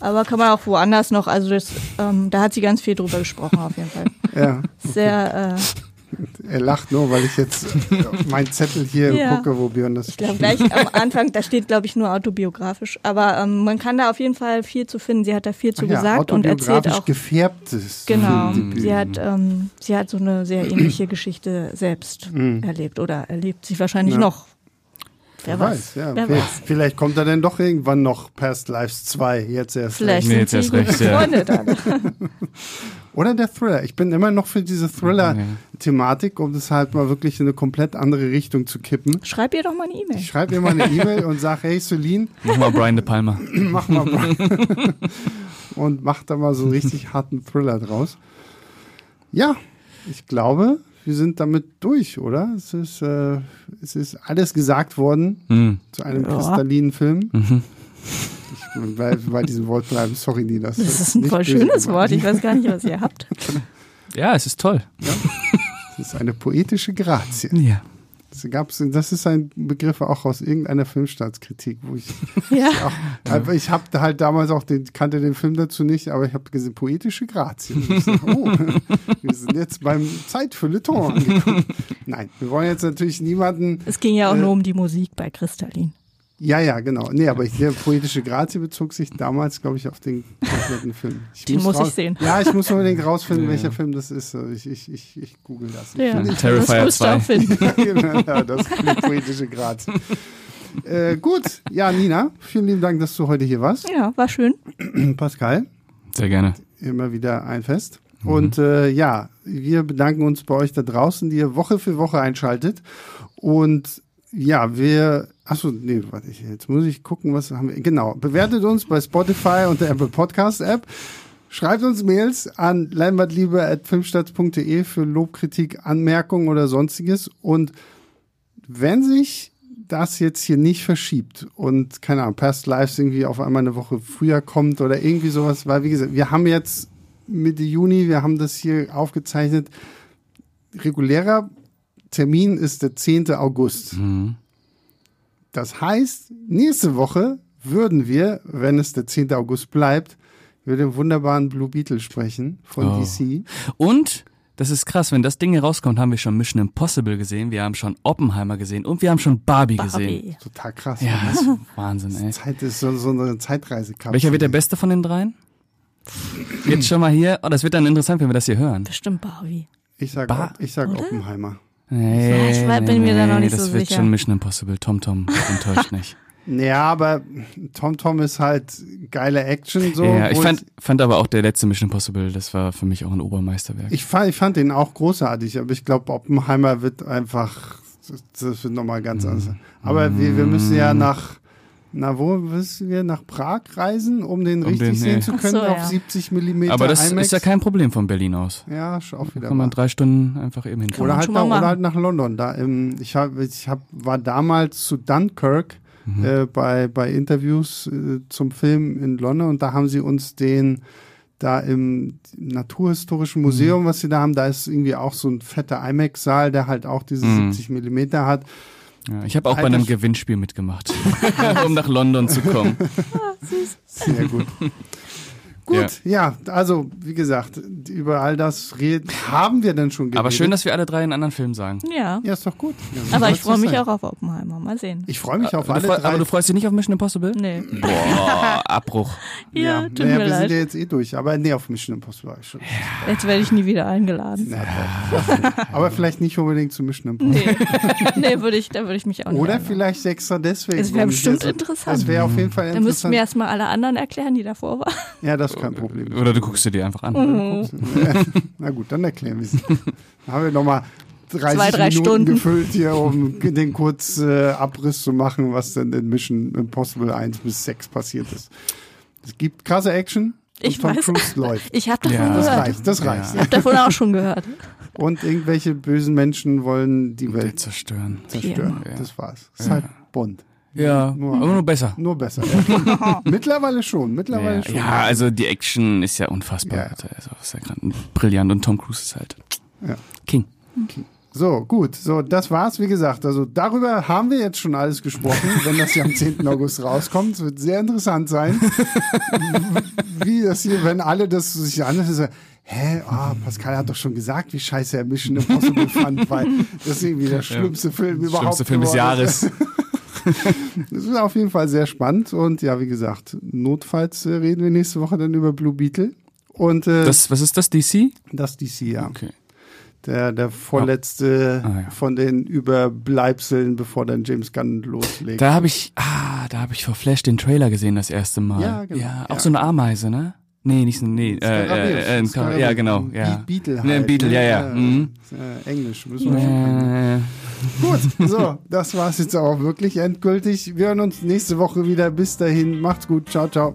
Speaker 2: Aber kann man auch woanders noch, also das, ähm, da hat sie ganz viel drüber gesprochen auf jeden Fall.
Speaker 1: Ja. Okay.
Speaker 2: Sehr. Äh,
Speaker 1: er lacht nur, weil ich jetzt auf meinen Zettel hier ja. gucke, wo Björn das
Speaker 2: Ich glaube gleich am Anfang, da steht glaube ich nur autobiografisch, aber ähm, man kann da auf jeden Fall viel zu finden. Sie hat da viel zu ja, gesagt und erzählt auch
Speaker 1: gefärbtes.
Speaker 2: Genau, sie hat ähm, sie hat so eine sehr ähnliche Geschichte selbst mhm. erlebt oder erlebt sie wahrscheinlich ja. noch.
Speaker 1: Wer, Wer weiß, ja. Wer weiß. Vielleicht kommt er denn doch irgendwann noch Past Lives 2, jetzt erst
Speaker 2: Vielleicht recht.
Speaker 3: Nee, jetzt erst recht, ja.
Speaker 1: Oder der Thriller. Ich bin immer noch für diese Thriller-Thematik, um das halt mal wirklich in eine komplett andere Richtung zu kippen.
Speaker 2: Schreib ihr doch mal eine E-Mail.
Speaker 1: Ich schreibe ihr mal eine E-Mail und sage, hey Celine.
Speaker 3: Mach mal Brian De Palma.
Speaker 1: mach mal Brian. und mach da mal so einen richtig harten Thriller draus. Ja, ich glaube, wir sind damit durch, oder? Es ist, äh, es ist alles gesagt worden mhm. zu einem ja. kristallinen Film. Mhm. Ich bei, bei diesem Wort bleiben. Sorry, Nina.
Speaker 2: Das, das ist ein voll schönes Wort. Ich weiß gar nicht, was ihr habt.
Speaker 3: Ja, es ist toll. Ja.
Speaker 1: Es ist eine poetische Grazie.
Speaker 3: Ja.
Speaker 1: Das, gab's, das ist ein Begriff auch aus irgendeiner Filmstaatskritik, wo ich
Speaker 2: ja.
Speaker 1: auch, ich habe halt damals auch den, kannte den Film dazu nicht, aber ich habe gesehen, poetische Grazie. oh, wir sind jetzt beim Zeitfeuilleton angekommen. Nein, wir wollen jetzt natürlich niemanden.
Speaker 2: Es ging ja auch äh, nur um die Musik bei Kristallin.
Speaker 1: Ja, ja, genau. Nee, aber der poetische Grazie bezog sich damals, glaube ich, auf den kompletten Film.
Speaker 2: Ich den muss, muss ich sehen.
Speaker 1: Ja, ich muss unbedingt rausfinden, ja. welcher Film das ist. Ich, ich, ich, ich google das.
Speaker 2: Ja,
Speaker 3: ich Terrifier
Speaker 2: das 2.
Speaker 1: ja, genau, ja, das ist die poetische Grazie. Äh, gut, ja, Nina, vielen lieben Dank, dass du heute hier warst.
Speaker 2: Ja, war schön.
Speaker 1: Pascal.
Speaker 3: Sehr gerne.
Speaker 1: Immer wieder ein Fest. Mhm. Und äh, ja, wir bedanken uns bei euch da draußen, die ihr Woche für Woche einschaltet. Und ja, wir Achso, nee, warte, jetzt muss ich gucken, was haben wir. Genau, bewertet uns bei Spotify und der Apple Podcast App. Schreibt uns Mails an leinwandliebe.filmstarts.de für Lobkritik, Anmerkungen oder sonstiges. Und wenn sich das jetzt hier nicht verschiebt und, keine Ahnung, Past Lives irgendwie auf einmal eine Woche früher kommt oder irgendwie sowas, weil, wie gesagt, wir haben jetzt Mitte Juni, wir haben das hier aufgezeichnet. Regulärer Termin ist der 10. August. Mhm. Das heißt, nächste Woche würden wir, wenn es der 10. August bleibt, über den wunderbaren Blue Beetle sprechen von oh. DC.
Speaker 3: Und das ist krass, wenn das Ding hier rauskommt, haben wir schon Mission Impossible gesehen, wir haben schon Oppenheimer gesehen und wir haben schon Barbie, Barbie. gesehen.
Speaker 1: Total krass.
Speaker 3: Ja, das ist Wahnsinn, ey.
Speaker 1: Zeit ist so, so eine Zeitreise.
Speaker 3: Welcher wird der beste von den dreien? Jetzt schon mal hier. Oh, das wird dann interessant, wenn wir das hier hören.
Speaker 2: Bestimmt Barbie.
Speaker 1: Ich sag, Bar ich sag Oppenheimer.
Speaker 3: Nee,
Speaker 2: ich bin mir da noch nicht
Speaker 3: das
Speaker 2: so
Speaker 3: wird
Speaker 2: sicher.
Speaker 3: schon Mission Impossible. Tom Tom enttäuscht nicht.
Speaker 1: Ja, aber Tom Tom ist halt geile Action so.
Speaker 3: Ja, ich fand, fand aber auch der letzte Mission Impossible, das war für mich auch ein Obermeisterwerk.
Speaker 1: Ich fand, ich fand den auch großartig, aber ich glaube, Oppenheimer wird einfach, das wird nochmal ganz mhm. anders. Aber wir, wir müssen ja nach, na, wo müssen wir nach Prag reisen, um den um richtig den, sehen nee. zu können so, auf ja. 70 mm
Speaker 3: Aber das
Speaker 1: IMAX?
Speaker 3: ist ja kein Problem von Berlin aus.
Speaker 1: Ja, auch wieder. Da
Speaker 3: kann man drei Stunden einfach eben
Speaker 1: hin. Oder halt, nach, oder halt nach London. Da, im, ich hab, ich hab, war damals zu Dunkirk mhm. äh, bei, bei Interviews äh, zum Film in London und da haben sie uns den da im Naturhistorischen Museum, mhm. was sie da haben, da ist irgendwie auch so ein fetter IMAX-Saal, der halt auch diese mhm. 70 Millimeter hat.
Speaker 3: Ja, ich habe auch bei einem Gewinnspiel mitgemacht, um nach London zu kommen.
Speaker 1: Ah, süß. Sehr gut. gut, ja. ja. also wie gesagt, über all das reden, haben wir denn schon geredet.
Speaker 3: Aber schön, dass wir alle drei einen anderen Film sagen.
Speaker 2: Ja.
Speaker 1: Ja, ist doch gut.
Speaker 2: Ja, aber ich freue mich auch auf Oppenheimer. Mal sehen.
Speaker 1: Ich freue mich auf
Speaker 3: aber
Speaker 1: alle drei.
Speaker 3: Aber du freust dich nicht auf Mission Impossible?
Speaker 2: Nee.
Speaker 3: Boah, Abbruch.
Speaker 2: ja, ja, tut
Speaker 1: naja,
Speaker 2: mir
Speaker 1: wir
Speaker 2: leid.
Speaker 1: sind ja jetzt eh durch. Aber nee, auf Mission Impossible war ich schon.
Speaker 2: Jetzt werde ich nie wieder eingeladen.
Speaker 1: Ja, aber vielleicht nicht unbedingt zu Mission Impossible.
Speaker 2: Nee, nee würde ich, da würde ich mich auch nicht
Speaker 1: Oder
Speaker 2: einladen.
Speaker 1: vielleicht extra deswegen.
Speaker 2: Es wäre bestimmt interessant.
Speaker 1: Das wäre auf jeden Fall
Speaker 2: Dann müssten
Speaker 1: interessant.
Speaker 2: mir erstmal alle anderen erklären, die davor waren.
Speaker 1: Ja, das ist kein Problem.
Speaker 3: Oder du guckst dir die einfach an.
Speaker 2: Mhm.
Speaker 1: Na gut, dann erklären wir es. Dann haben wir nochmal 30
Speaker 2: Zwei, drei
Speaker 1: Minuten
Speaker 2: Stunden.
Speaker 1: gefüllt hier, um den kurz äh, Abriss zu machen, was denn in Mission Impossible 1 bis 6 passiert ist. Es gibt krasse Action. Und
Speaker 2: Ich
Speaker 1: Tom
Speaker 2: weiß.
Speaker 1: Cruise läuft.
Speaker 2: Ich habe davon
Speaker 3: Ja.
Speaker 1: Das
Speaker 2: gehört.
Speaker 1: reicht, das reicht.
Speaker 2: Ich habe davon auch schon gehört.
Speaker 1: Und irgendwelche bösen Menschen wollen die
Speaker 3: Die
Speaker 1: Welt
Speaker 3: zerstören.
Speaker 1: zerstören.
Speaker 3: Ja.
Speaker 1: Das war's. Das ist halt Bond.
Speaker 3: Ja,
Speaker 1: Nur-
Speaker 3: aber nur besser.
Speaker 1: Nur besser. Ja. mittlerweile schon, mittlerweile
Speaker 3: Ja,
Speaker 1: schon.
Speaker 3: ja, also die Action ist ja unfassbar.
Speaker 1: Ja.
Speaker 3: Also, das ist ja gerade brillant und Tom Cruise ist halt
Speaker 1: Ja.
Speaker 3: King.
Speaker 1: So, gut. So, das war's, wie gesagt. Also darüber haben wir jetzt schon alles gesprochen, wenn das hier am 10. August rauskommt. Es wird sehr interessant sein. wie das hier, wenn alle das sich anhören, hä, ah, Pascal hat doch schon gesagt, wie scheiße er Mission Impossible fand, weil das ist irgendwie der schlimmste Film überhaupt.
Speaker 3: Schlimmste Film des Jahres.
Speaker 1: Das ist auf jeden Fall sehr spannend. Und ja, wie gesagt, notfalls äh, reden wir nächste Woche dann über Blue Beetle. Und äh, das,
Speaker 3: Das, was ist das, DC?
Speaker 1: das DC, ja.
Speaker 3: Okay.
Speaker 1: Der, der vorletzte
Speaker 3: Ah, ja.
Speaker 1: von den Überbleibseln, bevor dann James Gunn loslegt.
Speaker 3: Da habe ich, ah, da habe ich vor Flash den Trailer gesehen das erste Mal.
Speaker 1: Ja, genau.
Speaker 3: Ja, auch
Speaker 1: Ja.
Speaker 3: so eine Ameise, ne? Nee, nicht so, nee, äh, äh, äh,
Speaker 1: Skarabäus.
Speaker 3: ja, genau, ja.
Speaker 1: Be- Beetle
Speaker 3: Nee, ein
Speaker 1: halt,
Speaker 3: Beetle,
Speaker 1: ne?
Speaker 3: ja, ja. Mhm.
Speaker 1: Äh, Englisch, müssen wir schon.
Speaker 3: Äh,
Speaker 1: Gut, so, das war's jetzt auch wirklich endgültig. Wir hören uns nächste Woche wieder. Bis dahin, macht's gut. Ciao, ciao.